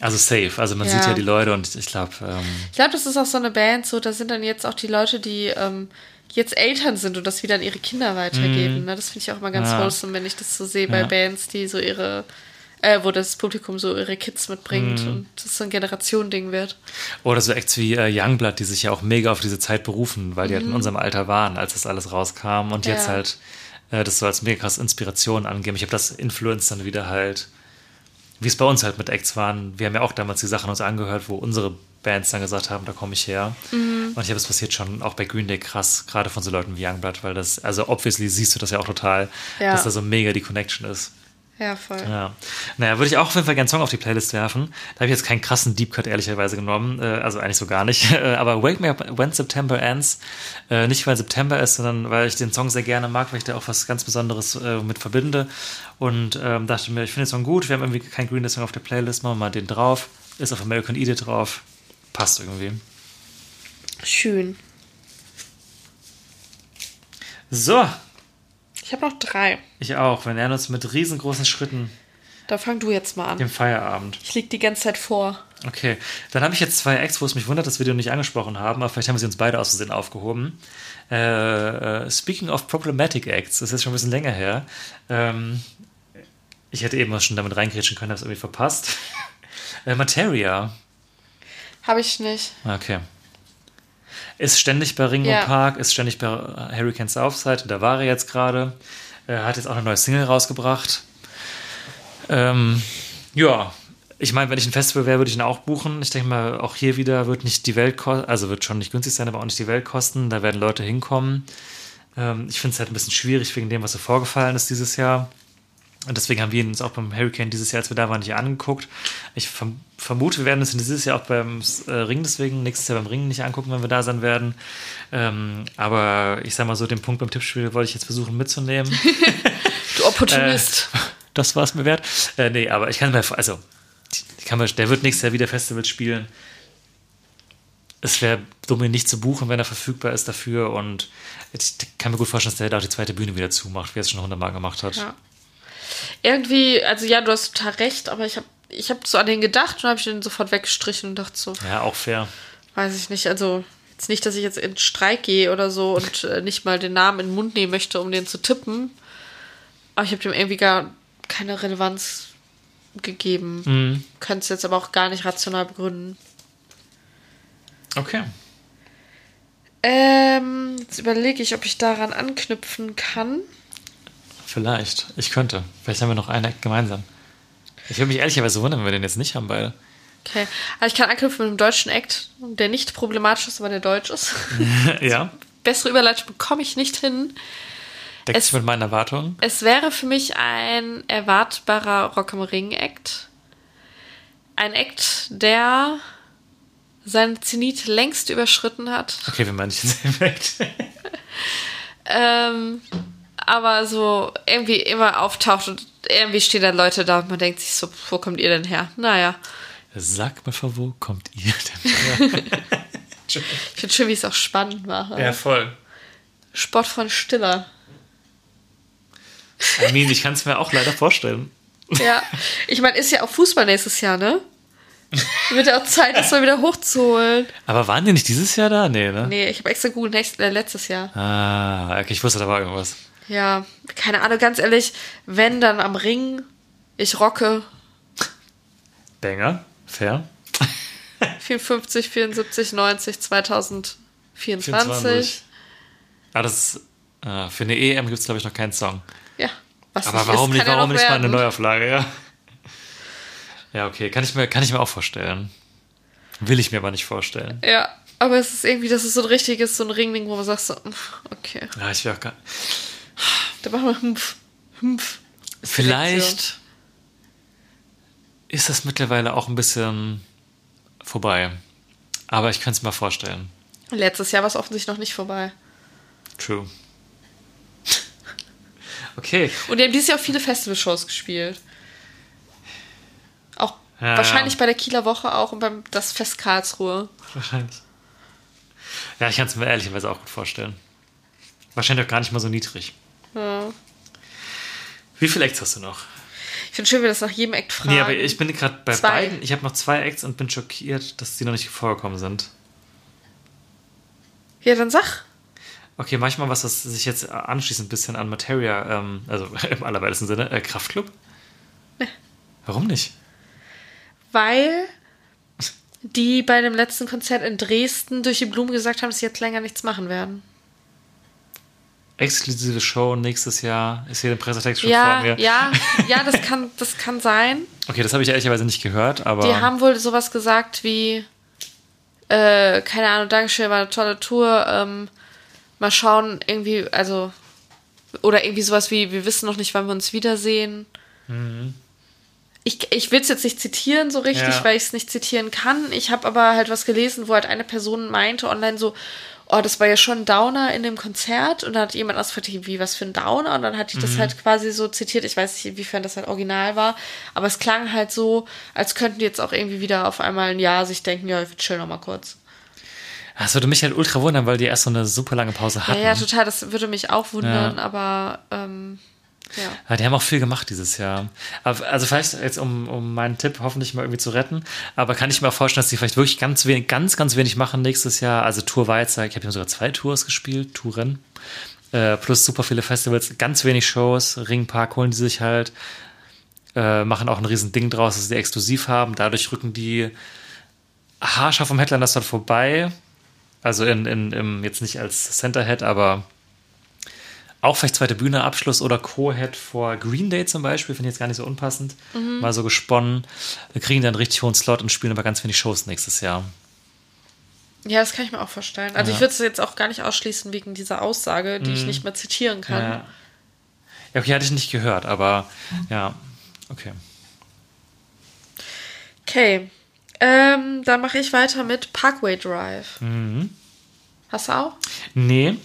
Also safe. Also man. Ja. sieht ja die Leute und ich glaube, ähm, Ich glaube, das ist auch so eine Band, so, da sind dann jetzt auch die Leute, die ähm, jetzt Eltern sind und das wieder an ihre Kinder weitergeben. Ne? Das finde ich auch mal ganz Ja. wholesome, wenn ich das so sehe bei Ja. Bands, die so ihre, äh, wo das Publikum so ihre Kids mitbringt und das so ein Generationending wird. oder so Acts wie äh, Youngblood, die sich ja auch mega auf diese Zeit berufen, weil die halt in unserem Alter waren, als das alles rauskam und jetzt Mhm. Ja. halt äh, das so als mega krass Inspiration angeben. Ich habe das Influence dann wieder halt, wie es bei uns halt mit Acts waren. Wir haben ja auch damals die Sachen uns angehört, wo unsere Bands dann gesagt haben, da komme ich her. Mhm. Und ich habe es passiert schon auch bei Green Day krass, gerade von so Leuten wie Youngblood, weil das, also obviously siehst du das ja auch total, Ja. dass da so mega die Connection ist. Ja, voll. Ja. Naja, würde ich auch auf jeden Fall gerne einen Song auf die Playlist werfen. Da habe ich jetzt keinen krassen Deep Cut ehrlicherweise genommen. Äh, also eigentlich so gar nicht. Äh, aber Wake Me Up When September Ends. Äh, nicht weil September ist, sondern weil ich den Song sehr gerne mag, weil ich da auch was ganz Besonderes äh, mit verbinde. Und ähm, dachte mir, ich finde den Song gut. Wir haben irgendwie keinen Green Day Song auf der Playlist. Machen wir mal den drauf. Ist auf American Idiot drauf. Passt irgendwie. Schön. So, Ich habe noch drei. ich auch. Wir nähern uns mit riesengroßen Schritten Da fang du jetzt mal an. dem Feierabend. Ich lieg die ganze Zeit vor. Okay, dann habe ich jetzt zwei Acts, wo es mich wundert, dass wir die noch nicht angesprochen haben, aber vielleicht haben wir sie uns beide aus Versehen aufgehoben. Äh, äh, speaking of problematic Acts, das ist jetzt schon ein bisschen länger her. Ähm, ich hätte eben schon damit reingrätschen können, habe es irgendwie verpasst. äh, Materia, Habe ich nicht. okay. Ist ständig bei Ringo Ja. Park, ist ständig bei Hurricane Southside, da war er jetzt gerade. Er hat jetzt auch eine neue Single rausgebracht. Ähm, ja, ich meine, wenn ich ein Festival wäre, würde ich ihn auch buchen. Ich denke mal, auch hier wieder wird nicht die Welt kosten, also wird schon nicht günstig sein, aber auch nicht die Welt kosten. Da werden Leute hinkommen. Ähm, ich finde es halt ein bisschen schwierig wegen dem, was so vorgefallen ist dieses Jahr. Und deswegen haben wir ihn uns auch beim Hurricane dieses Jahr, als wir da waren, nicht angeguckt. Ich verm vermute, wir werden uns dieses Jahr auch beim äh, Ring deswegen nächstes Jahr beim Ring nicht angucken, wenn wir da sein werden. Ähm, aber ich sag mal so, den Punkt beim Tippspiel wollte ich jetzt versuchen mitzunehmen. Du Opportunist. das war es mir wert. Äh, nee, aber ich kann mir, also, kann mir, der wird nächstes Jahr wieder Festivals spielen. Es wäre dumm, ihn nicht zu buchen, wenn er verfügbar ist dafür. Und ich kann mir gut vorstellen, dass der da auch die zweite Bühne wieder zumacht, wie er es schon hundertmal gemacht hat. Ja. Irgendwie, also ja, du hast total recht, aber ich habe ich hab so an den gedacht und habe ich den sofort weggestrichen und dachte so, Ja, auch fair. weiß ich nicht, also jetzt nicht, dass ich jetzt in Streik gehe oder so und äh, nicht mal den Namen in den Mund nehmen möchte, um den zu tippen. Aber ich habe dem irgendwie gar keine Relevanz gegeben. Mhm. Könnte es jetzt aber auch gar nicht rational begründen. Okay. Ähm, jetzt überlege ich, ob ich daran anknüpfen kann. Vielleicht. Ich könnte. Vielleicht haben wir noch einen Act gemeinsam. Ich würde mich ehrlicherweise wundern, wenn wir den jetzt nicht haben, beide. Okay. Also ich kann anknüpfen mit einem deutschen Act, der nicht problematisch ist, aber der deutsch ist. ja. Bessere Überleitung bekomme ich nicht hin. Deckt Es- sich mit meinen Erwartungen. Es wäre für mich ein erwartbarer Rock am Ring Act. Ein Act, der seinen Zenit längst überschritten hat. Okay, wir meinen nicht den Effekt. Ähm, aber so irgendwie immer auftaucht und irgendwie stehen dann Leute da und man denkt sich so, wo kommt ihr denn her? Naja, Sag mal, von wo kommt ihr denn her? ich finde schön, wie ich es auch spannend mache. ja, voll. Sport von Stiller. I mean, ich kann es mir auch leider vorstellen. Ja, ich meine, ist ja auch Fußball nächstes Jahr, ne? Wird ja auch Zeit, das mal wieder hochzuholen. Aber waren die nicht dieses Jahr da? Nee, ne? Nee, ich habe extra Google nächst, äh, letztes Jahr. Ah, okay, ich wusste, da war irgendwas. Ja, keine Ahnung, ganz ehrlich, wenn dann am Ring, ich rocke Banger, fair. 54, 74, 90, 2024. 24. Ah, das ist, ah, für eine EM gibt es, glaube ich, noch keinen Song. Ja, was Aber nicht warum ist, nicht, ja warum nicht mal eine. Neuauflage, ja? Ja, okay, kann ich, mir, kann ich mir auch vorstellen. Will ich mir aber nicht vorstellen. Ja, aber es ist irgendwie, das ist so ein richtiges, so ein Ringding, wo man sagt so, okay, Ja, ich will auch gar, da machen wir Humpf, Humpf. Vielleicht ist das mittlerweile auch ein bisschen vorbei. Aber ich könnte es mir vorstellen. Letztes Jahr war es offensichtlich noch nicht vorbei. True. okay. Und die haben dieses Jahr auch viele Festivalshows gespielt. Ja, Wahrscheinlich ja. bei der Kieler Woche auch und beim das Fest Karlsruhe. Wahrscheinlich. Ja, ich kann es mir ehrlicherweise auch gut vorstellen. Wahrscheinlich auch gar nicht mal so niedrig. Wie viele Acts hast du noch? Ich finde schön, wie das nach jedem Act fragen. Nee, aber ich bin gerade bei Zwei. beiden. Ich habe noch zwei Acts und bin schockiert, dass die noch nicht vorgekommen sind. Ja, dann sag. Okay, manchmal was, das sich jetzt anschließt ein bisschen an Materia, ähm, also im allerweitesten Sinne, äh, Kraftclub? Warum nicht? Weil die bei dem letzten Konzert in Dresden durch die Blumen gesagt haben, dass sie jetzt länger nichts machen werden. Exklusive Show nächstes Jahr. Ist hier der Pressetext schon vor Ja, mir? ja, ja, das kann, das kann sein. Okay, das habe ich ehrlicherweise nicht gehört, aber. Die haben wohl sowas gesagt wie, äh, keine Ahnung, Dankeschön, war eine tolle Tour. Ähm, mal schauen, irgendwie, also, oder irgendwie sowas wie, wir wissen noch nicht, wann wir uns wiedersehen. Ich, ich will es jetzt nicht zitieren so richtig, Ja. weil ich es nicht zitieren kann. Ich habe aber halt was gelesen, wo halt eine Person meinte online so, oh, das war ja schon ein Downer in dem Konzert. Und dann hat jemand ausgefragt, wie, was für ein Downer? Und dann hat die das halt quasi so zitiert. Ich weiß nicht, inwiefern das halt original war. Aber es klang halt so, als könnten die jetzt auch irgendwie wieder auf einmal ein Jahr sich denken, ja, ich chill noch mal kurz. Das würde mich halt ultra wundern, weil die erst so eine super lange Pause Ja, hatten. ja, total, das würde mich auch wundern, Ja. aber ähm, ja. Ja, die haben auch viel gemacht dieses Jahr. Also vielleicht jetzt, um, um meinen Tipp hoffentlich mal irgendwie zu retten, aber kann ich mir auch vorstellen, dass die vielleicht wirklich ganz wenig, ganz, ganz wenig machen nächstes Jahr. Also Tour Weizer, ich habe sogar zwei Tours gespielt, Touren, äh, plus super viele Festivals, ganz wenig Shows, Ringpark holen die sich halt, äh, machen auch ein riesen Ding draus, dass sie exklusiv haben. Dadurch rücken die haarscharf vom Headliner dort vorbei. Also in, in, im, jetzt nicht als Centerhead, aber auch vielleicht zweite Bühne, Abschluss oder Co-Head vor Green Day zum Beispiel, finde ich jetzt gar nicht so unpassend. Mal so gesponnen. Wir kriegen dann einen richtig hohen Slot und spielen aber ganz wenig Shows nächstes Jahr. Ja, das kann ich mir auch vorstellen. Also Ja. ich würde es jetzt auch gar nicht ausschließen wegen dieser Aussage, die ich nicht mehr zitieren kann. Ja. ja, okay, hatte ich nicht gehört, aber ja, okay. Okay. Ähm, dann mache ich weiter mit Parkway Drive. Mhm. Hast du auch? Nee.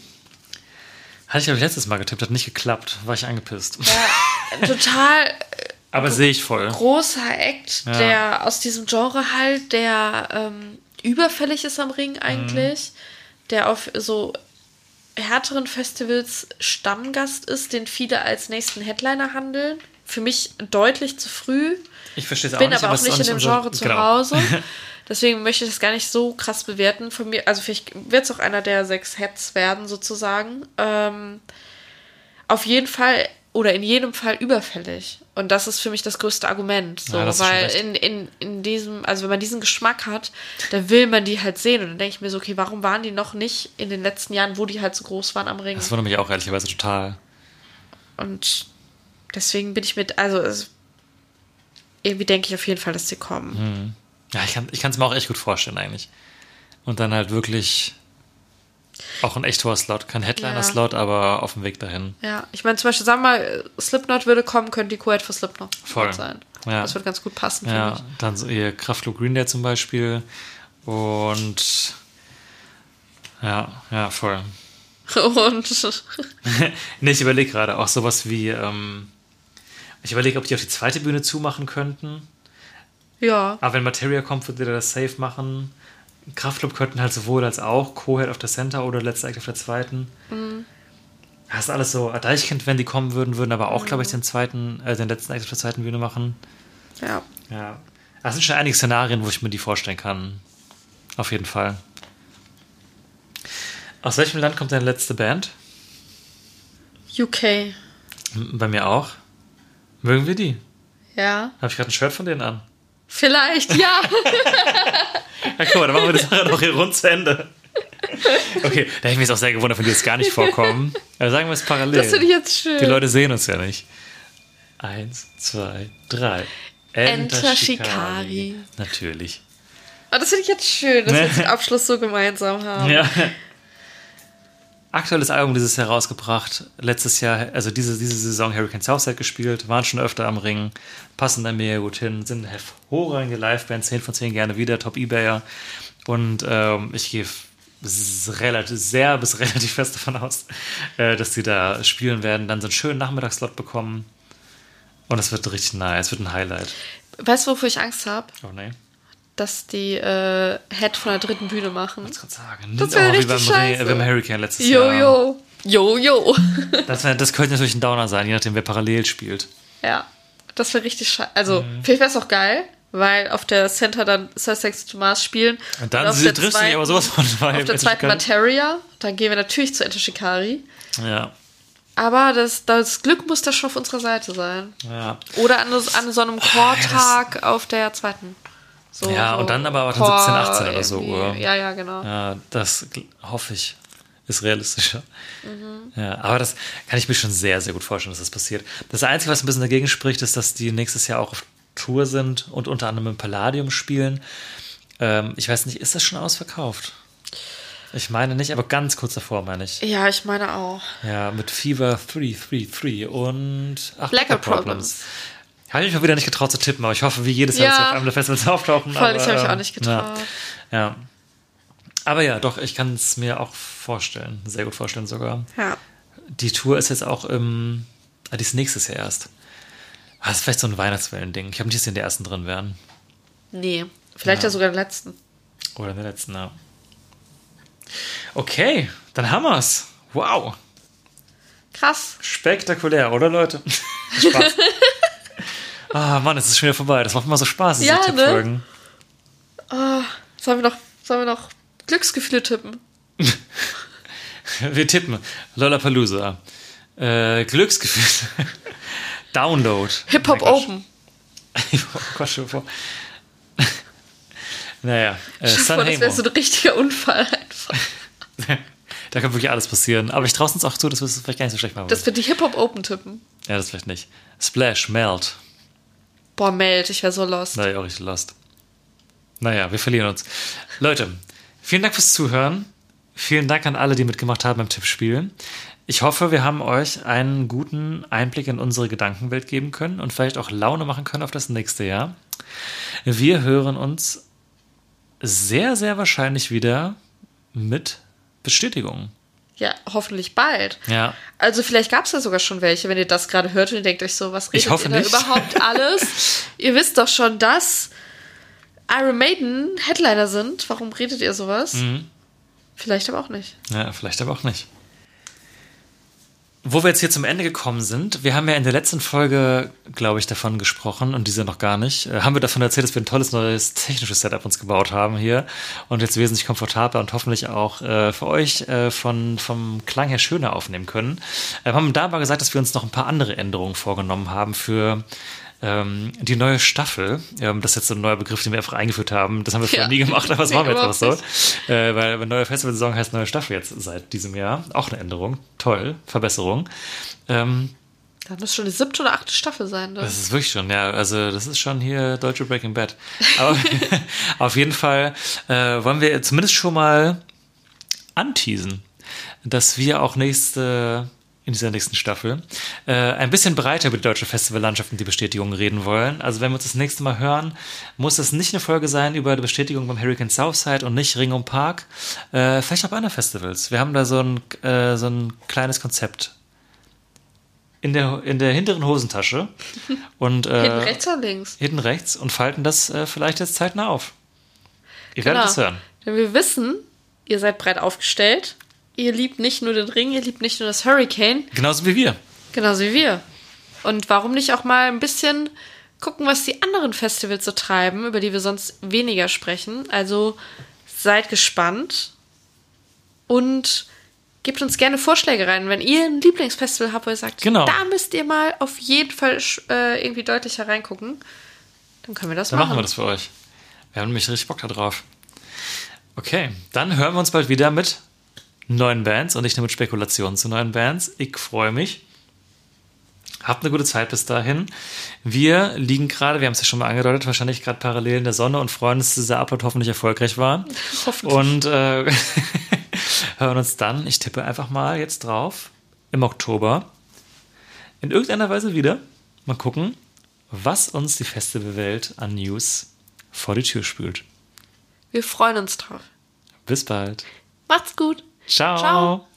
Hatte ich, glaube ich, letztes Mal getippt, hat nicht geklappt. War ich angepisst. Ja, total Aber sehe ich voll. großer Act, Ja. der aus diesem Genre halt, der ähm, überfällig ist am Ring eigentlich, der auf so härteren Festivals Stammgast ist, den viele als nächsten Headliner handeln. Für mich deutlich zu früh. Ich verstehe es auch bin nicht. aber auch nicht in dem Genre zu genau. Hause. Deswegen möchte ich das gar nicht so krass bewerten. Von mir, also vielleicht wird es auch einer der sechs Heads werden, sozusagen. Ähm, auf jeden Fall oder in jedem Fall überfällig. Und das ist für mich das größte Argument. So, Ja, weil in, in, in diesem, also wenn man diesen Geschmack hat, dann will man die halt sehen. Und dann denke ich mir so, okay, warum waren die noch nicht in den letzten Jahren, wo die halt so groß waren am Ring? Das wundert mich auch ehrlicherweise total. Und deswegen bin ich mit, also es, irgendwie denke ich auf jeden Fall, dass die kommen. Ja, ich kann es mir auch echt gut vorstellen eigentlich. Und dann halt wirklich auch ein echt hoher Slot. Kein Headliner-Slot, aber auf dem Weg dahin. Ja, ich meine, zum Beispiel, sagen wir mal, Slipknot würde kommen, könnte die Co-Head für Slipknot Voll. sein. Ja. Das würde ganz gut passen, Ja, finde dann so ihr Kraftklub Green Day zum Beispiel. Und ja, ja, voll. ich. Und nee, ich überlege gerade auch sowas wie, ähm, ich überlege, ob die auf die zweite Bühne zumachen könnten. Ja, Aber wenn Materia kommt, würde der das safe machen. Kraftclub könnten halt sowohl als auch Co-Head auf der Center oder letzter Act auf der zweiten. Das ist alles so. Deichkind, wenn die kommen würden, würden aber auch, glaube ich, den zweiten, äh, den letzten Act auf der zweiten Bühne machen. ja. Ja. Das sind schon einige Szenarien, wo ich mir die vorstellen kann. Auf jeden Fall. Aus welchem Land kommt deine letzte Band? UK. Bei mir auch. Mögen wir die? Ja. Habe ich gerade ein Shirt von denen an? Vielleicht, ja. Ja, guck mal, dann machen wir die Sache noch hier rund zu Ende. Okay, da hätte ich mich auch sehr gewundert, wenn die jetzt gar nicht vorkommen. Also sagen wir es parallel. Das finde ich jetzt schön. Die Leute sehen uns ja nicht. Eins, zwei, drei. Enter Shikari. Natürlich. Oh, das finde ich jetzt schön, dass wir jetzt den Abschluss so gemeinsam haben. Ja. Aktuelles Album dieses Jahr rausgebracht. Letztes Jahr, also diese, diese Saison Hurricane Southside gespielt, waren schon öfter am Ring, passen da mega gut hin, sind hervorragende Liveband, 10 von 10 gerne wieder, Top Ebayer. Und ähm, ich gehe relativ, sehr bis relativ fest davon aus, äh, dass sie da spielen werden, dann so einen schönen Nachmittagsslot bekommen. Und es wird richtig nice, es wird ein Highlight. Weißt du, wofür ich Angst habe? Oh nee. Dass die äh, Head von der dritten Bühne machen. Ich kann sagen. Das wär oh, wie richtig beim, Re- scheiße. äh, beim Hurricane letztes Jahr. Jojo. Jojo. Das, wär, das könnte natürlich ein Downer sein, je nachdem, wer parallel spielt. Ja, das wäre richtig scheiße. Also, Mhm. vielleicht wäre es auch geil, weil auf der Center dann Sussex Tomas spielen. Und dann auf sie- triffst du aber sowas von Auf der zweiten. Materia, dann gehen wir natürlich zu Ente Shikari. Ja. Aber das, das Glück muss da schon auf unserer Seite sein. Ja. Oder an, an so einem Core-Tag auf der zweiten. So, Ja, so und dann aber auch dann Core 17, 18 oder so. Uhr. Ja, ja, genau. Ja, das hoffe ich. Ist realistischer. Mhm. Ja, aber das kann ich mir schon sehr, sehr gut vorstellen, dass das passiert. Das Einzige, was ein bisschen dagegen spricht, ist, dass die nächstes Jahr auch auf Tour sind und unter anderem im Palladium spielen. Ähm, ich weiß nicht, ist das schon ausverkauft? Ich meine nicht, aber ganz kurz davor meine ich. Ja, ich meine auch. Ja, mit Fever 333 und ach, Blackout Blackout Problems. Habe ich mich mal wieder nicht getraut zu tippen, aber ich hoffe, wie jedes Jahr, Ja. dass sie auf einem der Festivals auftauchen. Voll, aber, das habe ich auch ähm, nicht getraut. Ja, ja. Aber ja, doch, ich kann es mir auch vorstellen. Sehr gut vorstellen sogar. Ja. Die Tour ist jetzt auch im. Ah, die ist nächstes Jahr erst. Ah, das ist vielleicht so ein Weihnachtswellen-Ding. Ich habe nicht, dass in der ersten drin wären. Nee, vielleicht ja, sogar den letzten. Oder in der letzten, ja. Okay, dann haben wir's. Wow. Krass. Spektakulär, oder Leute? Spaß. Ah, Mann, es ist schon wieder vorbei. Das macht immer so Spaß, diese Ja, ne? Tippfolgen. Sollen wir noch, sollen wir noch Glücksgefühle tippen? Wir tippen. Lollapalooza. Äh, Glücksgefühl. Download. Hip-Hop. Open. oh Gott, schon vor. naja, äh, Stell vor, das wäre so ein richtiger Unfall einfach. Da kann wirklich alles passieren. Aber ich traue uns auch zu, dass wir es vielleicht gar nicht so schlecht machen. Dass wir die Hip-Hop Open tippen. ja, das vielleicht nicht. Splash, Melt. Boah, Meld, ich wäre so lost. Ja, auch richtig lost. Naja, wir verlieren uns. Leute, vielen Dank fürs Zuhören. Vielen Dank an alle, die mitgemacht haben beim Tippspiel. Ich hoffe, wir haben euch einen guten Einblick in unsere Gedankenwelt geben können und vielleicht auch Laune machen können auf das nächste Jahr. Wir hören uns sehr, sehr wahrscheinlich wieder mit Bestätigungen. Ja, hoffentlich bald. Ja, Also vielleicht gab es ja sogar schon welche, wenn ihr das gerade hört und ihr denkt euch so, was redet Ich hoffe ihr da nicht. überhaupt alles? ihr wisst doch schon, dass Iron Maiden Headliner sind. Warum redet ihr sowas? Mhm. Vielleicht aber auch nicht. Ja, vielleicht aber auch nicht. Wo wir jetzt hier zum Ende gekommen sind, wir haben ja in der letzten Folge, glaube ich, davon gesprochen und diese noch gar nicht, äh, haben wir davon erzählt, dass wir ein tolles neues technisches Setup uns gebaut haben hier und jetzt wesentlich komfortabler und hoffentlich auch äh, für euch äh, von, vom Klang her schöner aufnehmen können. Wir haben da aber gesagt, dass wir uns noch ein paar andere Änderungen vorgenommen haben für ähm, die neue Staffel. Ähm, das ist jetzt so ein neuer Begriff, den wir einfach eingeführt haben. Das haben wir vorher Ja. nie gemacht, aber es Nee, war mir jetzt auch so. Äh, weil neue Festivalsaison heißt neue Staffel jetzt seit diesem Jahr. Auch eine Änderung. Toll. Verbesserung. Ähm, Da muss schon die siebte oder achte Staffel sein. das Das. ist wirklich schon, ja. Also, das ist schon hier deutsche Breaking Bad. Aber auf jeden Fall äh, wollen wir zumindest schon mal anteasen, dass wir auch nächste in dieser nächsten Staffel äh, ein bisschen breiter über die deutsche Festivallandschaft und die Bestätigung reden wollen. Also wenn wir uns das nächste Mal hören, muss es nicht eine Folge sein über die Bestätigung beim Hurricane Southside und nicht Ring um Park. Äh, vielleicht auch bei anderen Festivals. Wir haben da so ein, äh, so ein kleines Konzept in der, in der hinteren Hosentasche und äh, Hinten rechts oder links? hinten rechts und falten das äh, vielleicht jetzt zeitnah auf. Ihr Genau. werdet es hören. Denn wir wissen, ihr seid breit aufgestellt. Ihr liebt nicht nur den Ring, ihr liebt nicht nur das Hurricane, Genauso wie wir. genauso wie wir. Und warum nicht auch mal ein bisschen gucken, was die anderen Festivals so treiben, über die wir sonst weniger sprechen. Also seid gespannt und gebt uns gerne Vorschläge rein, wenn ihr ein Lieblingsfestival habt, wo ihr sagt, Genau. da müsst ihr mal auf jeden Fall äh, irgendwie deutlicher reingucken. Dann können wir das Dann machen. machen wir das für euch. Wir haben nämlich richtig Bock da drauf. Okay, dann hören wir uns bald wieder mit neuen Bands und nicht nur mit Spekulationen zu neuen Bands. Ich freue mich. Habt eine gute Zeit bis dahin. Wir liegen gerade, wir haben es ja schon mal angedeutet, wahrscheinlich gerade parallel in der Sonne und freuen uns, dass dieser Upload hoffentlich erfolgreich war. Hoffentlich. Und äh, hören uns dann, ich tippe einfach mal jetzt drauf, im Oktober in irgendeiner Weise wieder. Mal gucken, was uns die Festivalwelt an News vor die Tür spült. Wir freuen uns drauf. Bis bald. Macht's gut. Ciao. Ciao.